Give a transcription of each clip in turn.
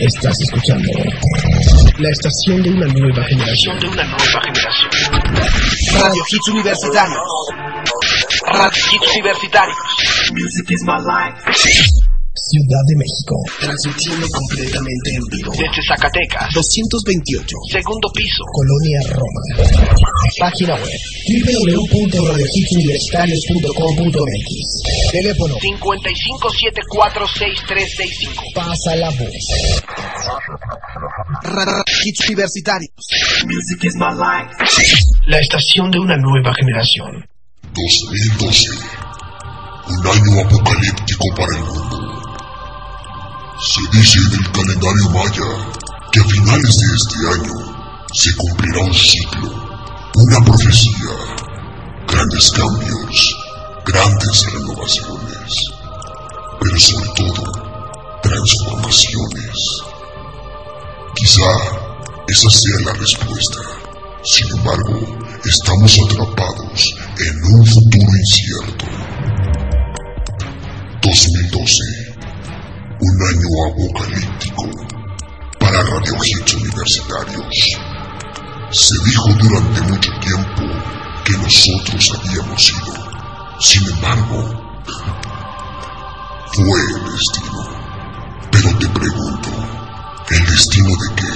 Estás escuchando la estación de una nueva generación. de una nueva generación. Radio Hits Universitarios. Radio Hits Universitarios. Music is my life. Ciudad de México. Transmitiendo completamente en vivo. Desde Zacatecas. 228. Segundo piso. Colonia Roma. Página web www.radiohitsuniversitarios.com.mx Teléfono 55746365. Pasa la voz. Hits Universitarios. Music is my life. La estación de una nueva generación. 2012. Un año apocalíptico para el mundo. Se dice en el calendario maya que a finales de este año se cumplirá un ciclo, una profecía, grandes cambios, grandes renovaciones, pero sobre todo transformaciones. Quizá esa sea la respuesta. Sin embargo, estamos atrapados en un futuro incierto. 2012. Un año apocalíptico para Radio Hits Universitarios. Se dijo durante mucho tiempo que nosotros habíamos sido. Sin embargo, fue el destino. Pero te pregunto, ¿el destino de qué?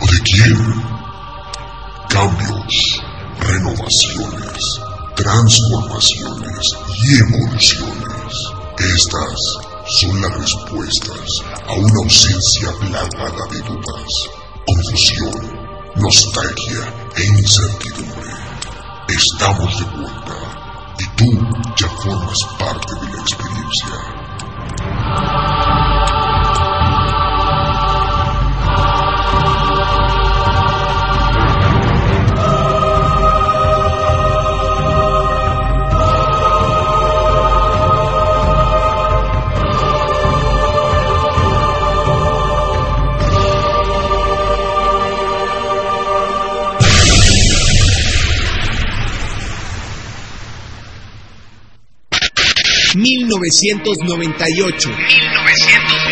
¿O de quién? Cambios, renovaciones, transformaciones y evoluciones. Estas son las respuestas a una ausencia plagada de dudas, confusión, nostalgia e incertidumbre. Estamos de vuelta y tú ya formas parte de la experiencia. Mil novecientos noventa y ocho. 1998.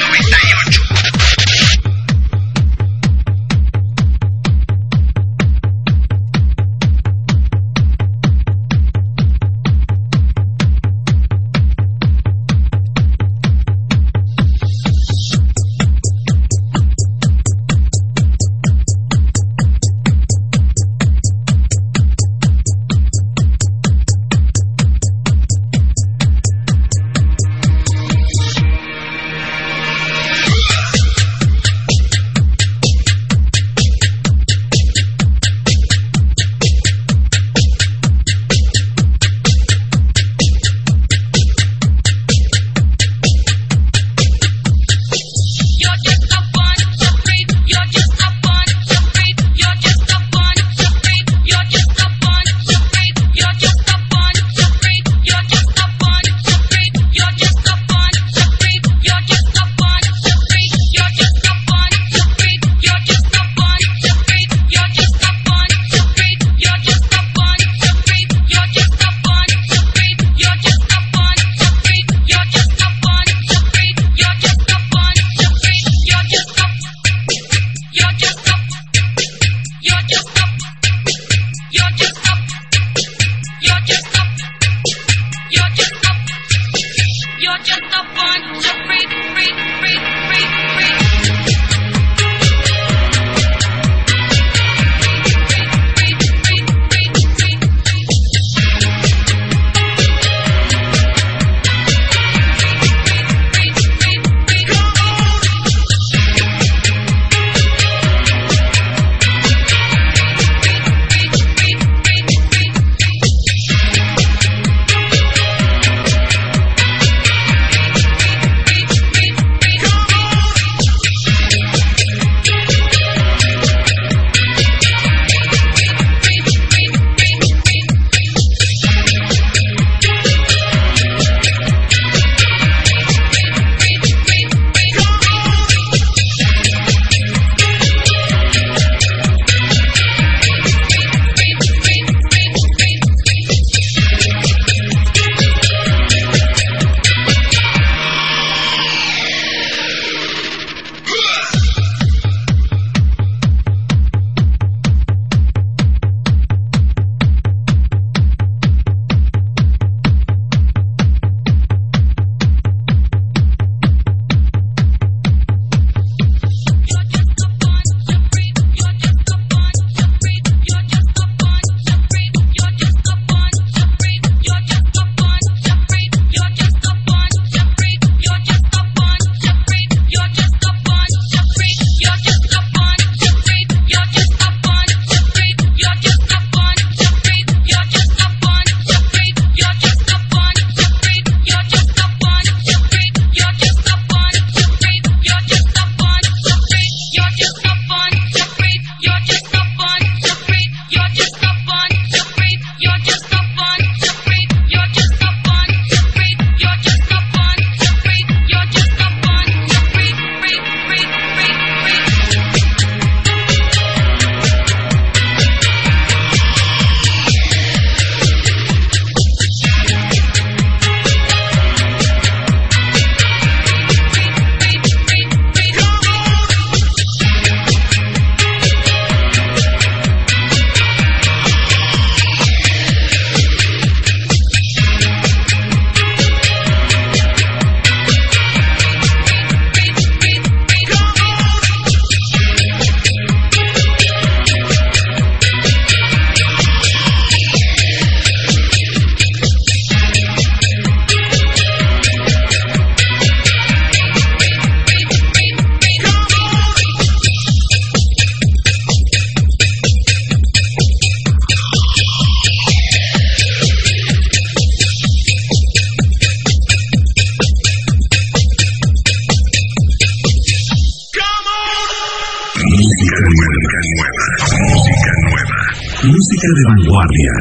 Música de vanguardia.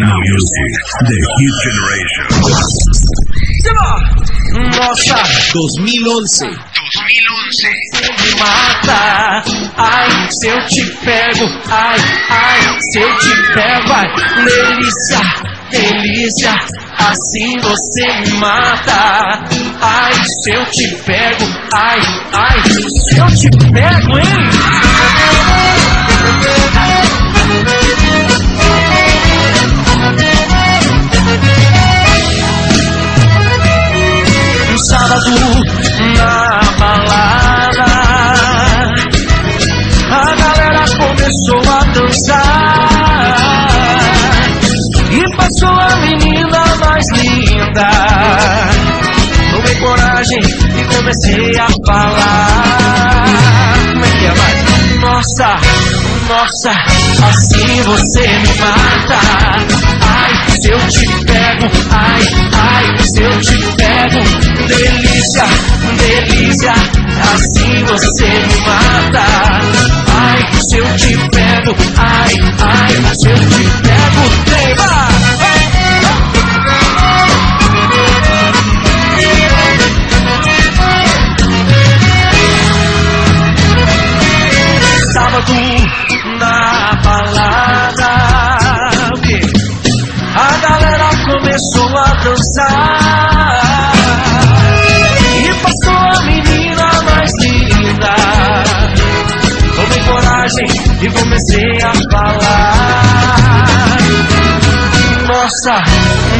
Now Music, The Hit Generation. Nossa, 2011. 2011. me mata. Ai, se eu te pego, ai, ai, se eu te pego, ai, delícia, delícia, assim você me mata. Ai, se eu te pego, ai, ai, se eu te pego, hein? Na balada. A galera começou a dançar E passou a menina mais linda Tomei coragem e comecei a falar Como é que é, vai? Nossa, nossa, assim você me mata Ai, se eu te pego, ai, ai, se eu te pego Delícia, delícia, assim você me mata. Ai, se eu te pego, ai, ai, se eu te pego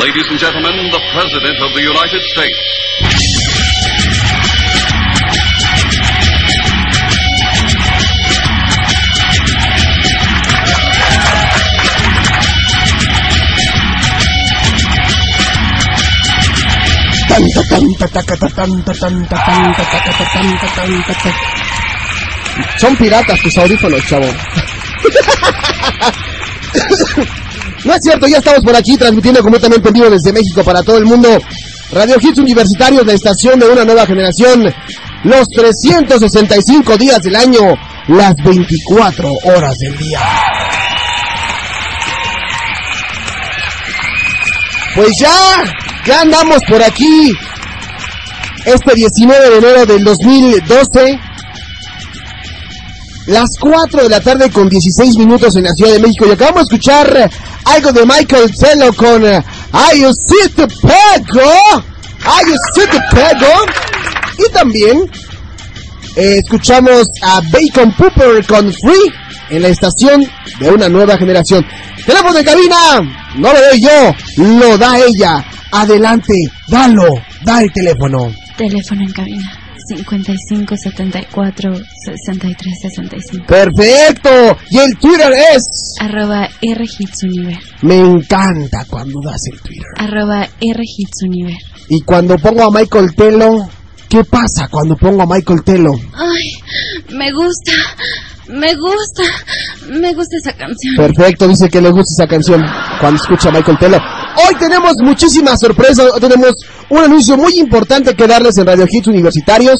Ladies and gentlemen, the President of the United States. Son piratas tus audífonos, chavo. No es cierto, ya estamos por aquí transmitiendo completamente en vivo desde México para todo el mundo. Radio Hits Universitarios, la estación de una nueva generación. Los 365 días del año, las 24 horas del día. Pues ya, ya andamos por aquí. Este 19 de enero del 2012. Las 4 de la tarde con 16 minutos en la Ciudad de México. Y acabamos de escuchar algo de Michael Tello con eh, You See the Pego? You See the Pego? Y también eh, escuchamos a Bacon Pooper con Free en la estación de una nueva generación. Teléfono de cabina, no lo doy yo, lo da ella. Adelante, dalo, da el teléfono. Teléfono en cabina 55 74 63 65. Perfecto. Y el Twitter es... Arroba RHitsUniver. Me encanta cuando das el Twitter. Arroba RHitsUniver. Y cuando pongo a Michael Telo, ¿qué pasa cuando pongo a Michael Telo? Ay, me gusta, me gusta, me gusta esa canción. Perfecto, dice que le gusta esa canción cuando escucha a Michael Telo. Hoy tenemos muchísimas sorpresas, hoy tenemos un anuncio muy importante que darles en Radio Hits Universitarios.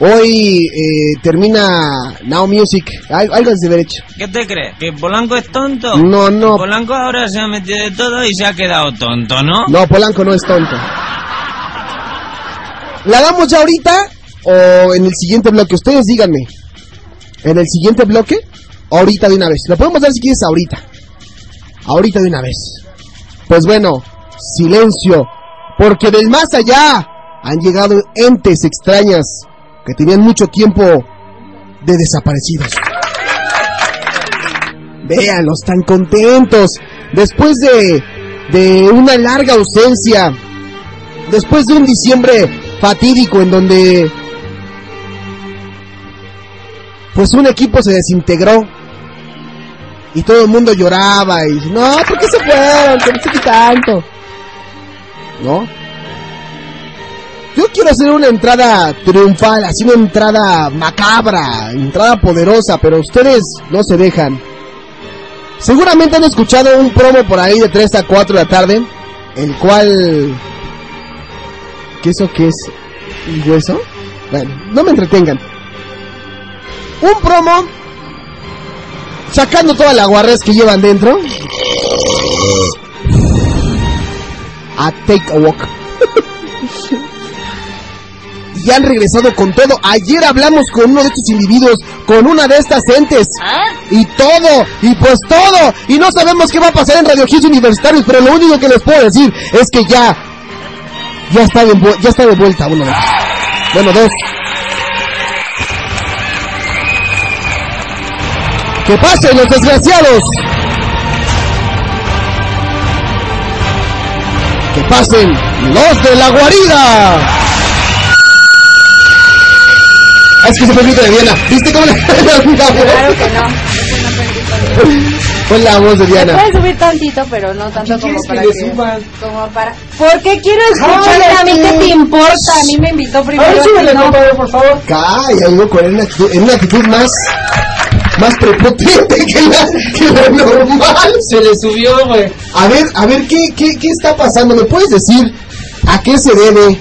Hoy eh, termina Now Music. Al- Algo de derecho. ¿Qué te crees? ¿Que Polanco es tonto? No, no. Polanco ahora se ha metido de todo y se ha quedado tonto, ¿no? No, Polanco no es tonto. ¿La damos ya ahorita o en el siguiente bloque? Ustedes díganme. ¿En el siguiente bloque? ahorita de una vez. Lo podemos dar si quieres ahorita. Ahorita de una vez. Pues bueno, silencio, porque del más allá han llegado entes extrañas que tenían mucho tiempo de desaparecidos. Véanlos tan contentos después de, de una larga ausencia, después de un diciembre fatídico en donde pues un equipo se desintegró y todo el mundo lloraba y no, ¿por qué se fueron? ¿Por qué tanto? ¿No? Yo quiero hacer una entrada triunfal, así una entrada macabra, entrada poderosa, pero ustedes no se dejan. Seguramente han escuchado un promo por ahí de 3 a 4 de la tarde, el cual... ¿Qué eso qué es? ¿Un hueso? Bueno, no me entretengan. Un promo sacando toda la guarrez que llevan dentro. A take a walk. y han regresado con todo. Ayer hablamos con uno de estos individuos, con una de estas entes. Y todo, y pues todo. Y no sabemos qué va a pasar en Radio Hits Universitarios, pero lo único que les puedo decir es que ya, ya está de, ya está de vuelta uno de ellos. Bueno, dos. ¡Que pasen los desgraciados! ¡Que pasen los de la guarida! Es que se permite de Diana. ¿Viste cómo le Claro que no. Fue la voz de Diana. Puedes subir tantito, pero no tanto como para que... suban? Como para... Porque quiero escuchar Ay, a mí qué te importa. A mí me invitó primero. A ver, a ti súbele, no. compadre, por favor. Calla, digo, con una actitud, en una actitud más, más prepotente que la, que la normal. Se le subió, güey. A ver, a ver, ¿qué, qué, ¿qué está pasando? ¿Me puedes decir a qué se debe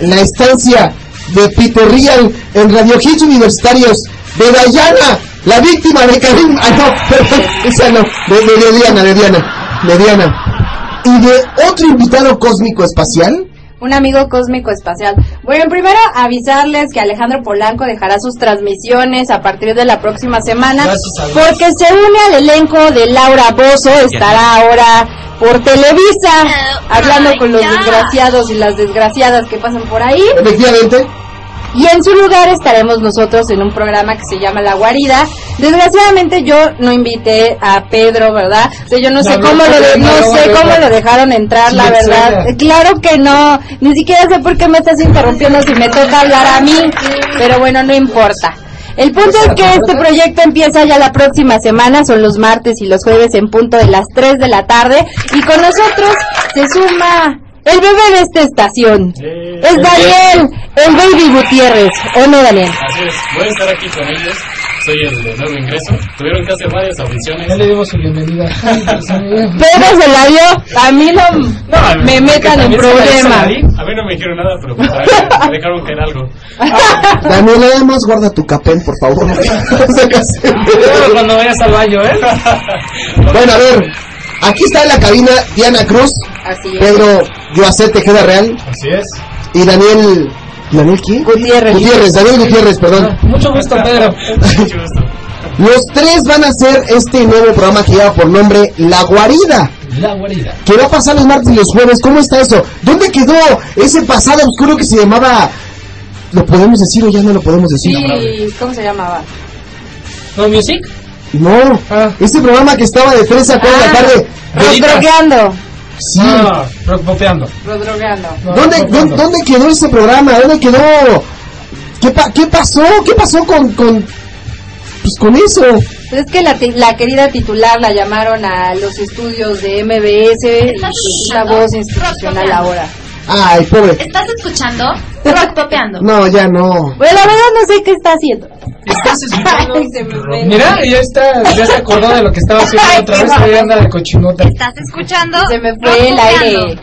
la estancia de Peter Real en Radio Hits Universitarios de Dayana, la víctima de Karim? Ah, no, perdón, esa no, de, de, de Diana, de Diana, de Diana. ¿Y de otro invitado cósmico espacial? Un amigo cósmico espacial. Bueno, primero avisarles que Alejandro Polanco dejará sus transmisiones a partir de la próxima semana porque se une al elenco de Laura Bozo, estará ahora por Televisa hablando con los desgraciados y las desgraciadas que pasan por ahí. Efectivamente. Y en su lugar estaremos nosotros en un programa que se llama La Guarida. Desgraciadamente yo no invité a Pedro, ¿verdad? O sea, yo no sé No, cómo no, lo de- no, sé cómo lo dejaron entrar, Sí, la verdad. Claro que no. Ni siquiera sé por qué me estás interrumpiendo si me toca hablar a mí. Pero bueno, no importa. El punto es que este proyecto empieza ya la próxima semana, son los martes y los jueves en punto de las 3 de la tarde. Y con nosotros se suma el bebé de esta estación. Es Daniel, el baby Gutiérrez. ¿O no, Daniel? Así es, voy a estar aquí con ellos. Soy el de nuevo ingreso. Tuvieron que hacer varias audiciones. Ya le dimos su bienvenida. Pedro se la dio. A mí no, No, me que metan en también se la- se la problema. di. A mí no me dijeron nada, pero pues, me dejaron caer algo. Daniel, nada más guarda tu capén, por favor. Cuando vayas al baño, ¿eh? bueno, a ver. Aquí está en la cabina Diana Cruz, Así es. Pedro Joacete Tejeda Real Así es. y Daniel... ¿Daniel quién? Gutiérrez. Gutiérrez, Daniel Gutiérrez, perdón. Mucho gusto, Pedro. Mucho gusto. Los tres van a hacer este nuevo programa que lleva por nombre La Guarida. La guarida. Que va a pasar los martes y los jueves. ¿Cómo está eso? ¿Dónde quedó ese pasado oscuro que se llamaba... ¿Lo podemos decir o ya no lo podemos decir? Sí, ¿cómo se llamaba? ¿No music? No, Ah. ese programa que estaba de 3 a 4 de la tarde. Rodrogueando. Sí. Ah. Rodrogueando. No, ¿Dónde, rock dónde, dónde quedó ese programa? ¿Dónde quedó? ¿Qué, pa- qué pasó? ¿Qué pasó con, con, pues con eso? Es que la, ti- la querida titular la llamaron a los estudios de MBS y es la voz institucional ahora. Ay, pobre. ¿Estás escuchando? Rock popeando. No, ya no. Bueno, la verdad no sé qué está haciendo. ¿Estás escuchando? Ay, se me fue. Mira, ya está, ya se acordó de lo que estaba haciendo Ay, otra vez, ahí anda de cochinota. ¿Estás escuchando? Se me Rock fue el popeando. aire.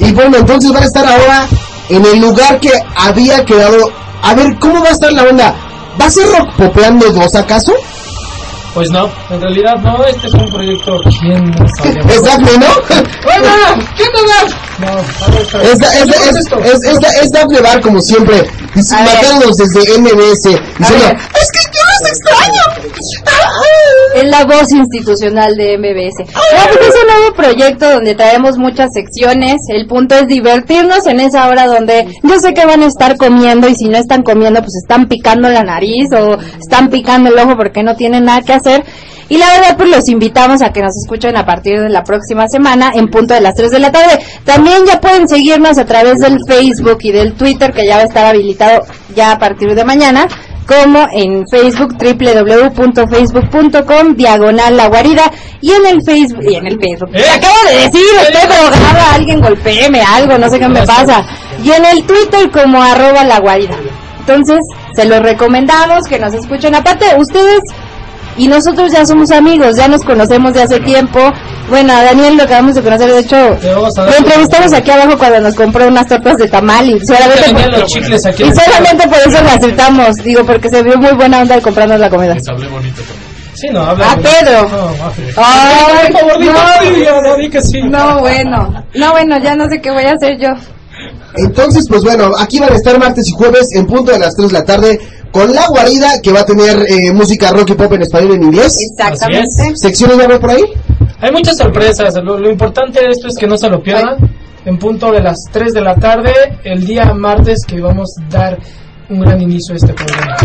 Y bueno, entonces van a estar ahora en el lugar que había quedado. A ver, ¿cómo va a estar la onda? ¿Va a ser Rock Popeando 2 acaso? Pues no, en realidad no, este es un proyecto bien sabemos. ¿Es Daphne, no? ¡Hola! ¿Qué tal? No, a ver, espera. Es, da- es, da- ¿Qué es, Bar, como siempre, A ver. matándonos desde MBS. Diciendo, es que yo los extraño! Es la voz institucional de MBS. Es un nuevo proyecto donde traemos muchas secciones. El punto es divertirnos en esa hora donde yo sé que van a estar comiendo y si no están comiendo pues están picando la nariz o están picando el ojo porque no tienen nada que hacer. Y la verdad, pues los invitamos a que nos escuchen a partir de la próxima semana en punto de las 3 de la tarde. También ya pueden seguirnos a través del Facebook y del Twitter que ya va a estar habilitado ya a partir de mañana como en Facebook www.facebook.com diagonal la guarida y en el Facebook y en el Facebook. ¿Eh? acabo de decir estoy drogada alguien golpeeme algo no sé qué me pasa. Y en el Twitter como arroba la guarida. Entonces se los recomendamos que nos escuchen. Aparte ustedes y nosotros ya somos amigos, ya nos conocemos de hace tiempo. Bueno, a Daniel lo acabamos de conocer, de hecho, lo entrevistamos aquí abajo cuando nos compró unas tortas de tamal y solamente, venían los chicles aquí. y solamente por eso le aceptamos, digo, porque se vio muy buena onda de comprarnos la comida. Les hablé bonito también. Sí, no, habla. A Pedro. No. Ay, Por favor, no. no, di que sí. No, bueno, no, bueno, ya no sé qué voy a hacer yo. Entonces, pues bueno, aquí van a estar martes y jueves en punto de las 3 de la tarde con La Guarida, que va a tener eh, música rock y pop en español y en inglés. Exactamente. ¿Secciones va a haber por ahí? Hay muchas sorpresas. Lo, lo importante de esto es que no se lo pierdan. En punto de las 3 de la tarde, el día martes, que vamos a dar un gran inicio a este programa.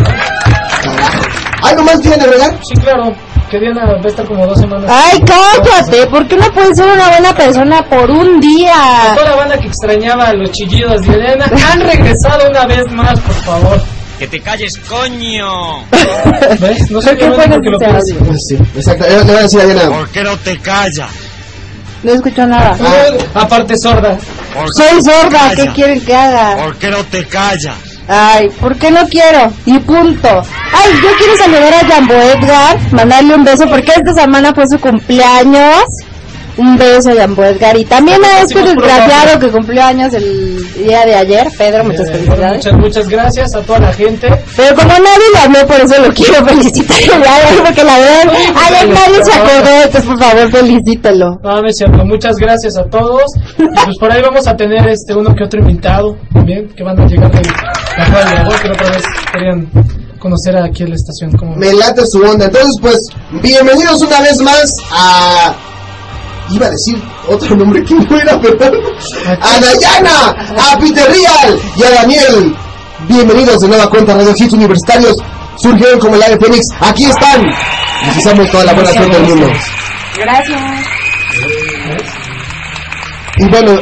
¿Algo más quieren agregar? Sí, claro. Que Diana va a estar como dos semanas. Ay, cállate, ¿por qué no puedes ser una buena persona por un A día? toda la banda que extrañaba los chillidos de Elena han regresado una vez más, por favor. ¡Que te calles, coño! ¿Ves? No sé ¿Por qué pones porque lo pienso. Pues sí, exacto. Le voy a decir a Diana. ¿Por qué no te callas? No escucho nada. Aparte sorda. ¿Por Soy sorda, ¿qué quieren que haga? ¿Por qué no te callas? Ay, ¿por qué no quiero? Y punto. Ay, yo quiero saludar a Jambo Edgar, mandarle un beso porque esta semana fue su cumpleaños. Un beso a Jambo Edgar. Y también a este Hacemos puro desgraciado que cumplió años el día de ayer. Pedro, muchas felicidades. Muchas, muchas gracias a toda la gente. Pero como nadie le habló, por eso lo quiero felicitar. el día de hoy, Porque la verdad, ay, nadie se acordó, entonces por favor felicítelo. No, no es cierto. Muchas gracias a todos. Y pues por ahí vamos a tener este uno que otro invitado también que van a llegar de la Dragón, que otra vez querían conocer aquí en la estación. Como Me late su onda. Entonces, pues, bienvenidos una vez más a. Iba a decir otro nombre que no era, ¿verdad? A Dayana, a Peter Real y a Daniel. Bienvenidos de nueva cuenta a Radio Hits Universitarios. Surgieron como el ave Fénix. Aquí están. Les deseamos toda la buena suerte del mundo. Gracias. Y bueno,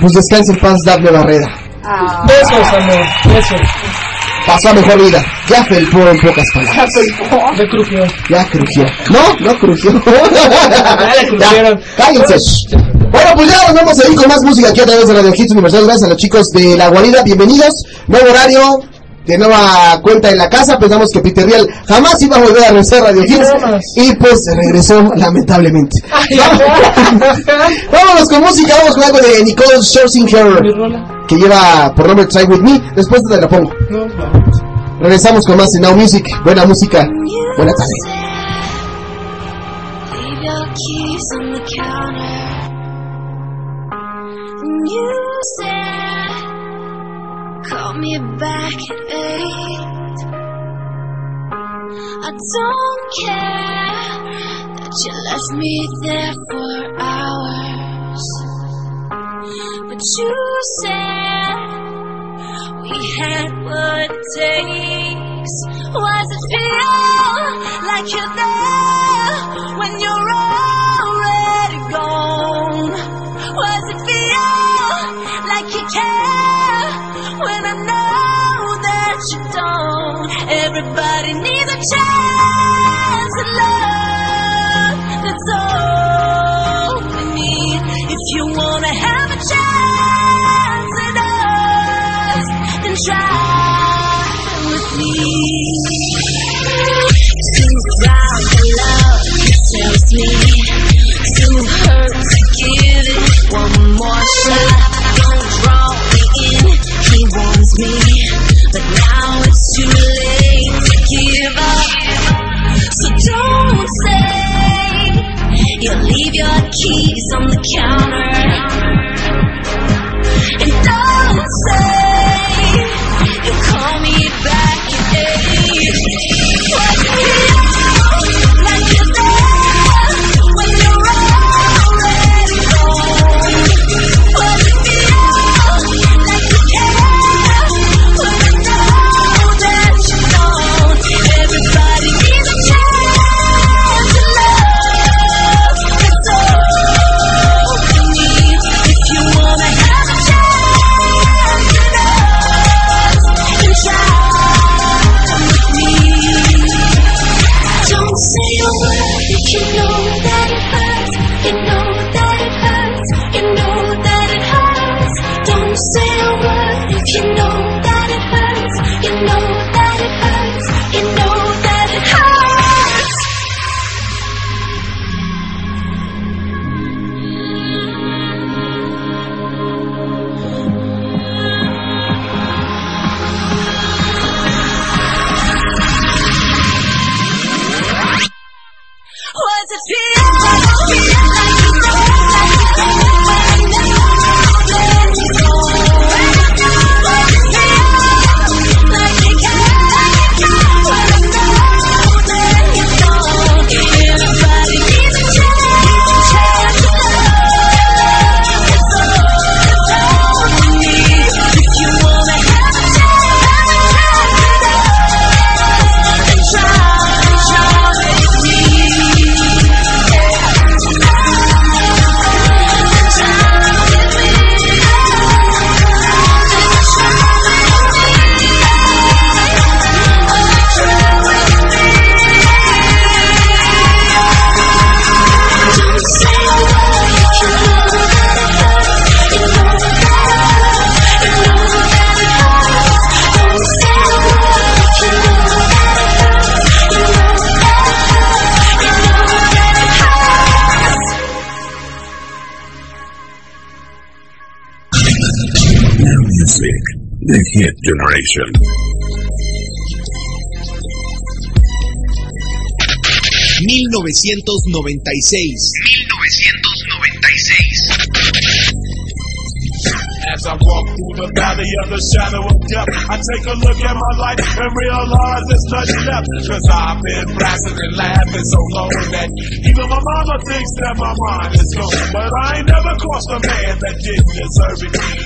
pues descanse en paz, Daphne Barrera. Ah. Besos, amor. Besos. Pasó a mejor vida. Ya felpó en pocas palabras. De crujió. Ya crujió. No, no crujió. Ya. Ya, cállense. Bueno, pues ya nos vamos a ir con más música aquí a través de Radio Hits Universal. Gracias a los chicos de La Guarida. Bienvenidos. Nuevo horario. De nueva cuenta en la casa. Pensamos que Peter Real jamás iba a volver a regresar a Radio Hits. Y pues regresó lamentablemente. Vámonos con música. Vamos con algo de Nicole Scherzinger. Que lleva por nombre Try With Me. Después te la pongo. Regresamos con más en Now Music. Buena música. Buena tarde. Me back at eight. I don't care that you left me there for hours. But you said we had what it takes. Was it feel like you're there Everybody needs a chance at love. That's all we need. If you wanna have a chance at us, then try with me. Too proud for love, tells me. Too hurt to give it one more shot. Don't draw me in, he warns me. But now it's too late your keys on the counter. Hit Generation. As I walk through the valley of the shadow of death, I take a look at my life and realize there's nothing left. Cause I've been blasting and laughing so long that even my mama thinks that my mind is gone. But I ain't never crossed a man that didn't deserve it.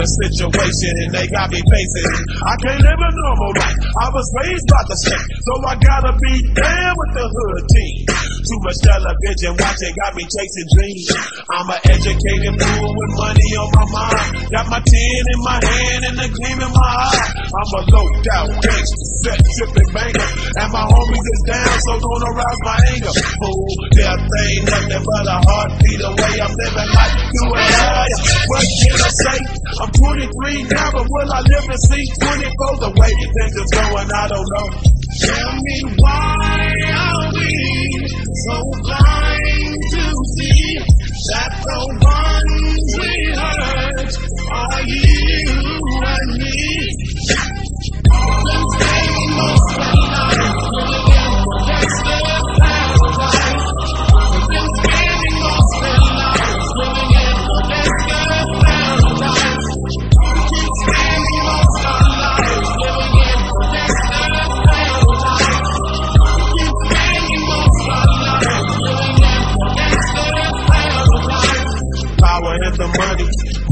The situation and they got me facing. I can't live a normal life. I was raised by the state, so I gotta be down with the hood team. Too much television watching got me chasing dreams. I'm an educated fool with money on my mind. Got my tin in my hand and a gleam in my eye. I'm a low out gangster, set tripping banker, and my homies is down, so don't arouse my anger. Fool, death ain't nothing but a heartbeat away. I'm living life doing higher. What can I say? I'm 23 now, but will I live to see 24 the way things is going? I don't know. Tell me why are we so blind to see that the ones we hurt are you and me?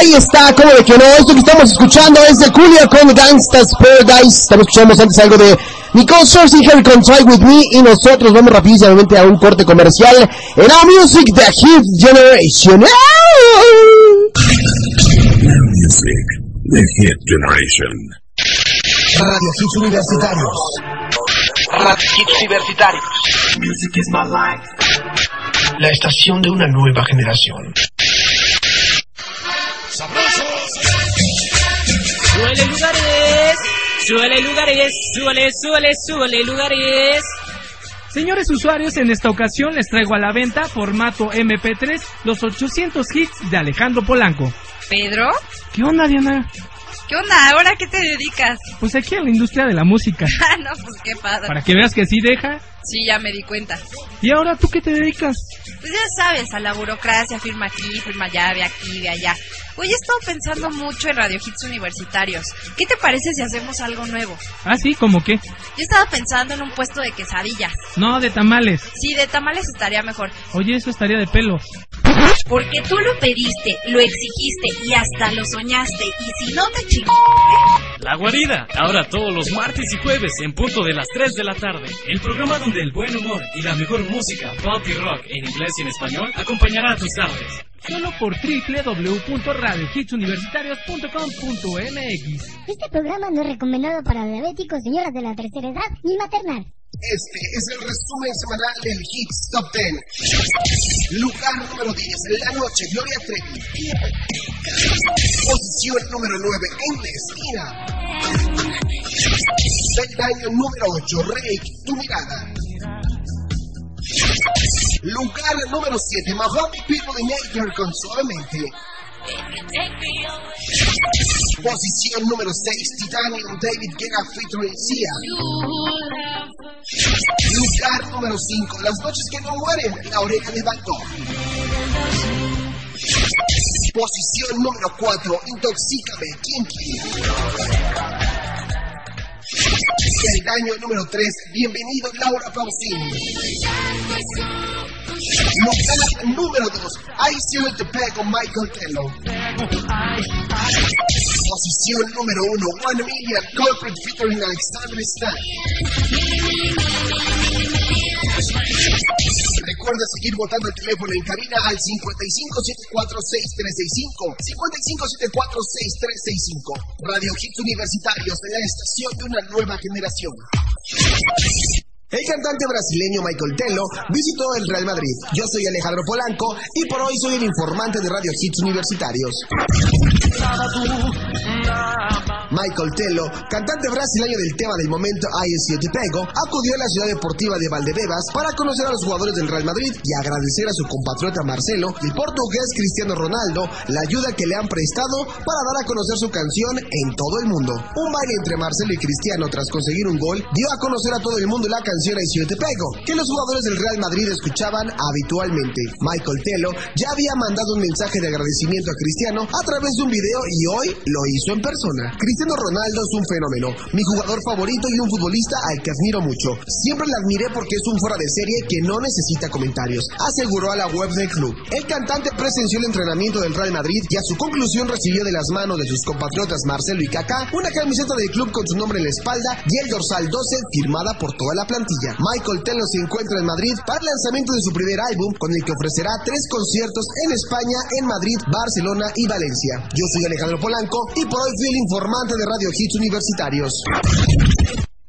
Ahí está, como de que no, esto que estamos escuchando es de Julia con Gangsta's Paradise. También escuchamos antes algo de Nicole Harry con Try With Me. Y nosotros vamos rapidísimamente a un corte comercial en Our Music The Hit Generation. Music. The Hit Generation. Radio Hits Universitarios. Radio Hits Universitarios. Music is my life. La estación de una nueva generación. Súbele lugares, súbele lugares, súbele, súbele, súbele lugares. Señores usuarios, en esta ocasión les traigo a la venta formato MP3 los 800 hits de Alejandro Polanco. ¿Pedro? ¿Qué onda, Diana? ¿Qué onda? ¿Ahora qué te dedicas? Pues aquí a la industria de la música. Ah, no, pues qué padre. Para que veas que sí deja. Sí, ya me di cuenta. ¿Y ahora tú qué te dedicas? Pues ya sabes, a la burocracia, firma aquí, firma allá, de aquí, de allá. Hoy he estado pensando mucho en Radio Hits universitarios. ¿Qué te parece si hacemos algo nuevo? Ah, sí, ¿cómo qué? Yo estaba pensando en un puesto de quesadillas. No, de tamales. Sí, de tamales estaría mejor. Oye, eso estaría de pelos. Porque tú lo pediste, lo exigiste y hasta lo soñaste. Y si no te chingó. La guarida, ahora todos los martes y jueves en punto de las 3 de la tarde. El programa donde el buen humor y la mejor música, pop y rock en inglés y en español acompañará a tus tardes. Solo por www.radiohitsuniversitarios.com.mx. Este programa no es recomendado para diabéticos, señoras de la tercera edad ni maternal. Este es el resumen semanal del Hits Top 10. Lugar número 10, La Noche, Gloria Trevi. Posición número 9, En la Esquina. Peldaño número 8, Rake, Tu Mirada. Lugar número 7, Mahoney People in Nature con. Posición número 6, Titanium, David Guetta featuring Sia. Lugar número 5, Las noches que no mueren, La oreja de Van. Posición número 4, Intoxícame, Kinky. El daño número 3, bienvenido Laura Pausini. Lugar número 2, I See Te Pego, Michael Tello. Posición número 1, One Million, Corporate featuring Alexander Stein. Recuerda seguir votando el teléfono en cabina al 55746365, 55746365. Radio Hits Universitarios, la estación de una nueva generación. El cantante brasileño Michael Tello visitó el Real Madrid. Yo soy Alejandro Polanco y por hoy soy el informante de Radio Hits Universitarios. Michael Tello, cantante brasileño del tema del momento I Te Pego, acudió a la ciudad deportiva de Valdebebas para conocer a los jugadores del Real Madrid y agradecer a su compatriota Marcelo y portugués Cristiano Ronaldo la ayuda que le han prestado para dar a conocer su canción en todo el mundo. Un baile entre Marcelo y Cristiano tras conseguir un gol dio a conocer a todo el mundo la canción I Te Pego, que los jugadores del Real Madrid escuchaban habitualmente. Michael Tello ya había mandado un mensaje de agradecimiento a Cristiano a través de un video y hoy lo hizo en persona. Ronaldo es un fenómeno, mi jugador favorito y un futbolista al que admiro mucho. Siempre le admiré porque es un fuera de serie que no necesita comentarios, aseguró a la web del club. El cantante presenció el entrenamiento del Real Madrid y a su conclusión recibió de las manos de sus compatriotas Marcelo y Kaká una camiseta del club con su nombre en la espalda y el dorsal 12 firmada por toda la plantilla. Michael Tello se encuentra en Madrid para el lanzamiento de su primer álbum con el que ofrecerá tres conciertos en España, en Madrid, Barcelona y Valencia. Yo soy Alejandro Polanco y por hoy fui el informante de Radio Hits Universitarios.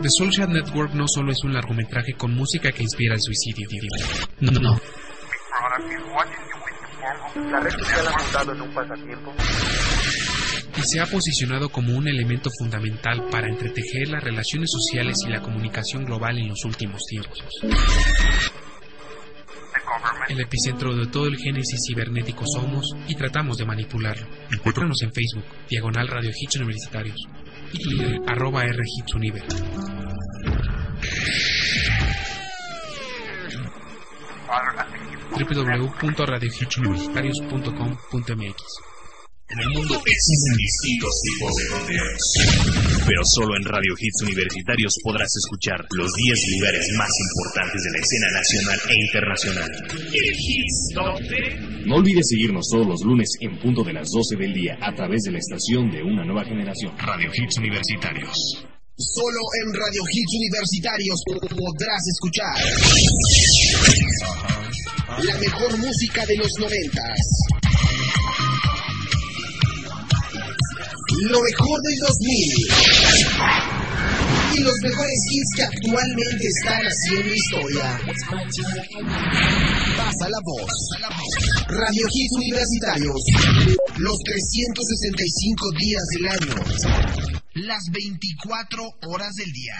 The Soulshad Network no solo es un largometraje con música que inspira el suicidio. No, no. La red social ha montado en un pasatiempo. Y se ha posicionado como un elemento fundamental para entretejer las relaciones sociales y la comunicación global en los últimos tiempos. El epicentro de todo el génesis cibernético somos y tratamos de manipularlo. Encuéntranos en Facebook, Diagonal Radio Hits Universitarios y Twitter, arroba R Hits Univer. www.radiohitsuniversitarios.com.mx En el mundo existen distintos tipos de contenidos. Pero solo en Radio Hits Universitarios podrás escuchar los 10 lugares más importantes de la escena nacional e internacional. El Hits Top 10. No olvides seguirnos todos los lunes en punto de las 12 del día a través de la estación de una nueva generación. Radio Hits Universitarios. Solo en Radio Hits Universitarios podrás escuchar la mejor música de los noventas. Lo mejor del 2000. y los mejores hits que actualmente están haciendo historia. Pasa la voz. Radio Hits Universitarios. Los 365 días del año. Las 24 horas del día.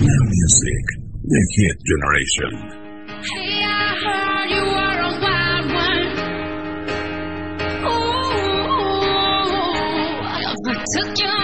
New music, the hit generation. Hey, I heard you took you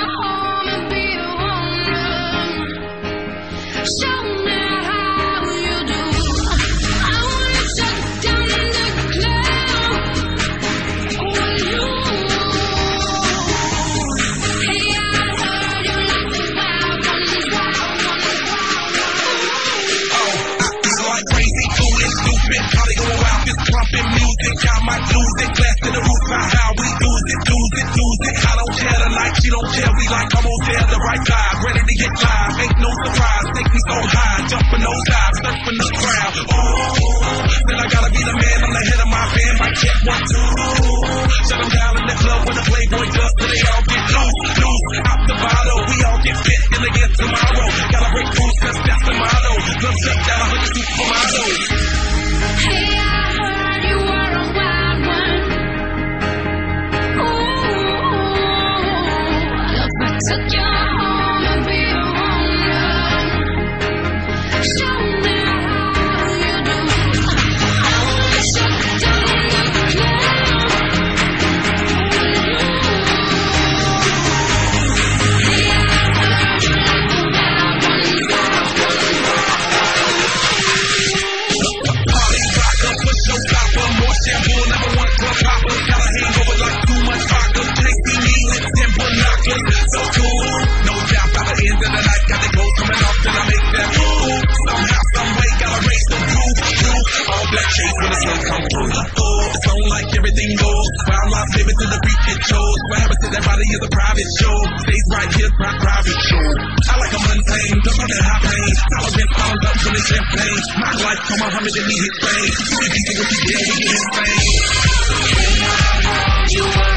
she don't care. We like almost there, the right vibe. Ready to get live, ain't no surprise. Take me so high, jumping those dives, surfing the crowd. Oh, then I gotta be the man. I'm the head of my band. Mic check one, two. Shut 'em down in the club when the Playboy does, so they all get loose, loose. Out the bottle, we all get fit in again tomorrow. Gotta break rules, that's the motto. Club shut down, a hundred supermodels. On like everything goes. Wild life living to the beat it shows. What happens to that body is a private show. Stays right here, my private show. I like a mundane, don't have that high pain. Dollars and pounds up to the champagne. My life, come on, Muhammad and me hit fame. You can be with the deal, we get insane. Took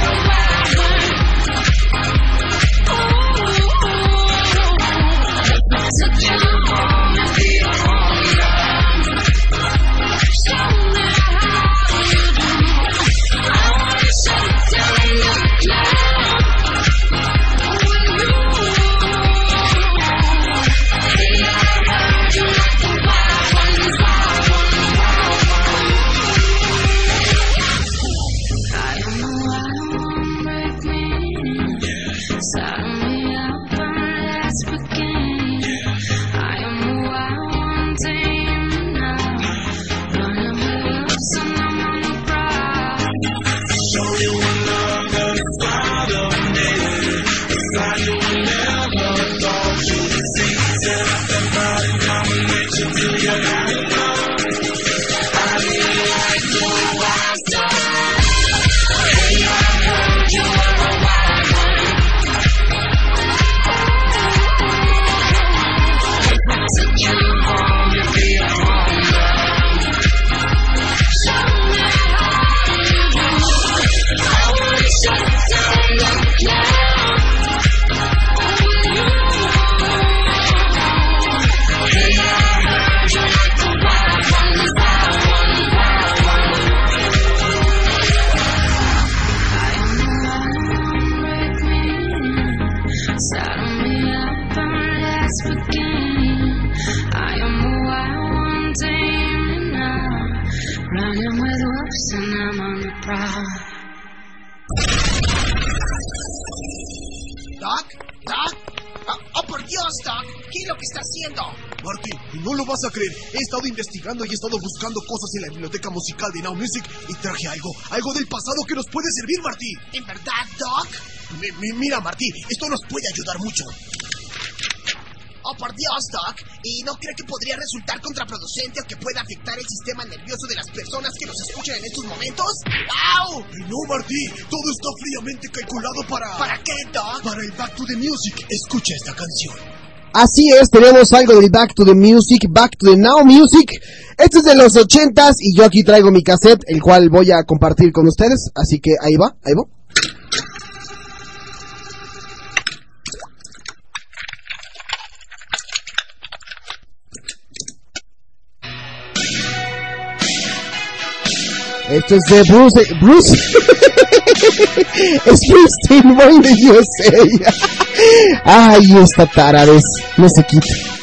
a creer. He estado investigando y he estado buscando cosas en la biblioteca musical de Now Music y traje algo, algo del pasado que nos puede servir, Marty. ¿En verdad, Doc? Mi- mi- mira, Marty, esto nos puede ayudar mucho. Oh, por Dios, Doc. ¿Y no cree que podría resultar contraproducente o que pueda afectar el sistema nervioso de las personas que nos escuchan en estos momentos? ¡Au! No, Marty, todo está fríamente calculado para... ¿Para qué, Doc? Para el Back to the Music. Escucha esta canción. Así es, tenemos algo del Back to the Music, Back to the Now Music. Esto es de los ochentas y yo aquí traigo mi cassette, el cual voy a compartir con ustedes. Así que ahí va, ahí va. Esto es de Bruce, Bruce, es Bruce Team de USA. Ay, esta taradez. No se quita.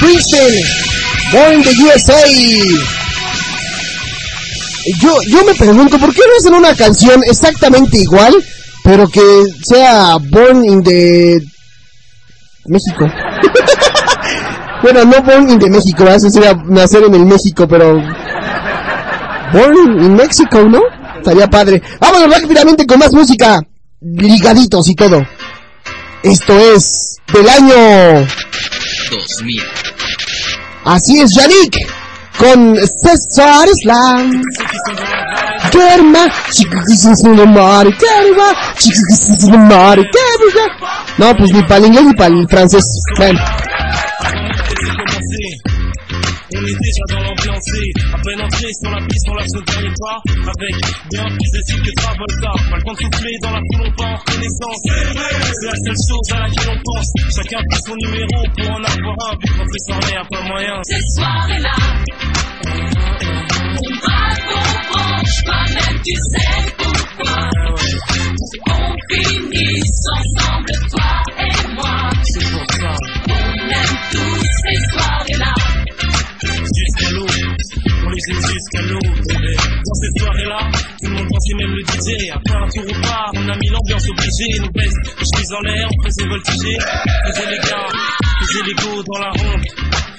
Springsteen, Born in the USA. Yo, yo me pregunto, ¿por qué no hacen una canción exactamente igual, pero que sea Born in the México? bueno, no Born in the México, eso sería nacer en el México, pero Born in México, ¿no? Estaría padre. Vámonos rápidamente con más música, ligaditos y todo. Esto es del año 2000. Así es, Yannick, con César Islam. No, pues ni para el inglés ni para el francés. Bueno. On est déjà dans l'ambiance et à peine entré sur la piste, on lâche nos derniers pas avec bien plus d'estime que Travolta. Pas le temps de souffler dans la foule, on part en reconnaissance. C'est la seule chose à laquelle on pense. Chacun prend son numéro pour en avoir un, puis quand c'est soirée, y'a pas moyen. Cette soirée-là, on va branche, toi-même tu sais pourquoi. On finit ensemble, toi et moi. C'est pour ça. On aime tous ces soirées-là. Aime jusqu'à. Dans cette soirée-là, tout le monde pensait même le DJ. Après un tour au bar, on a mis l'ambiance obligée. Nos vestes, les chemises en l'air, on faisait voltiger. Faisait les gars, faisait les go dans la ronde.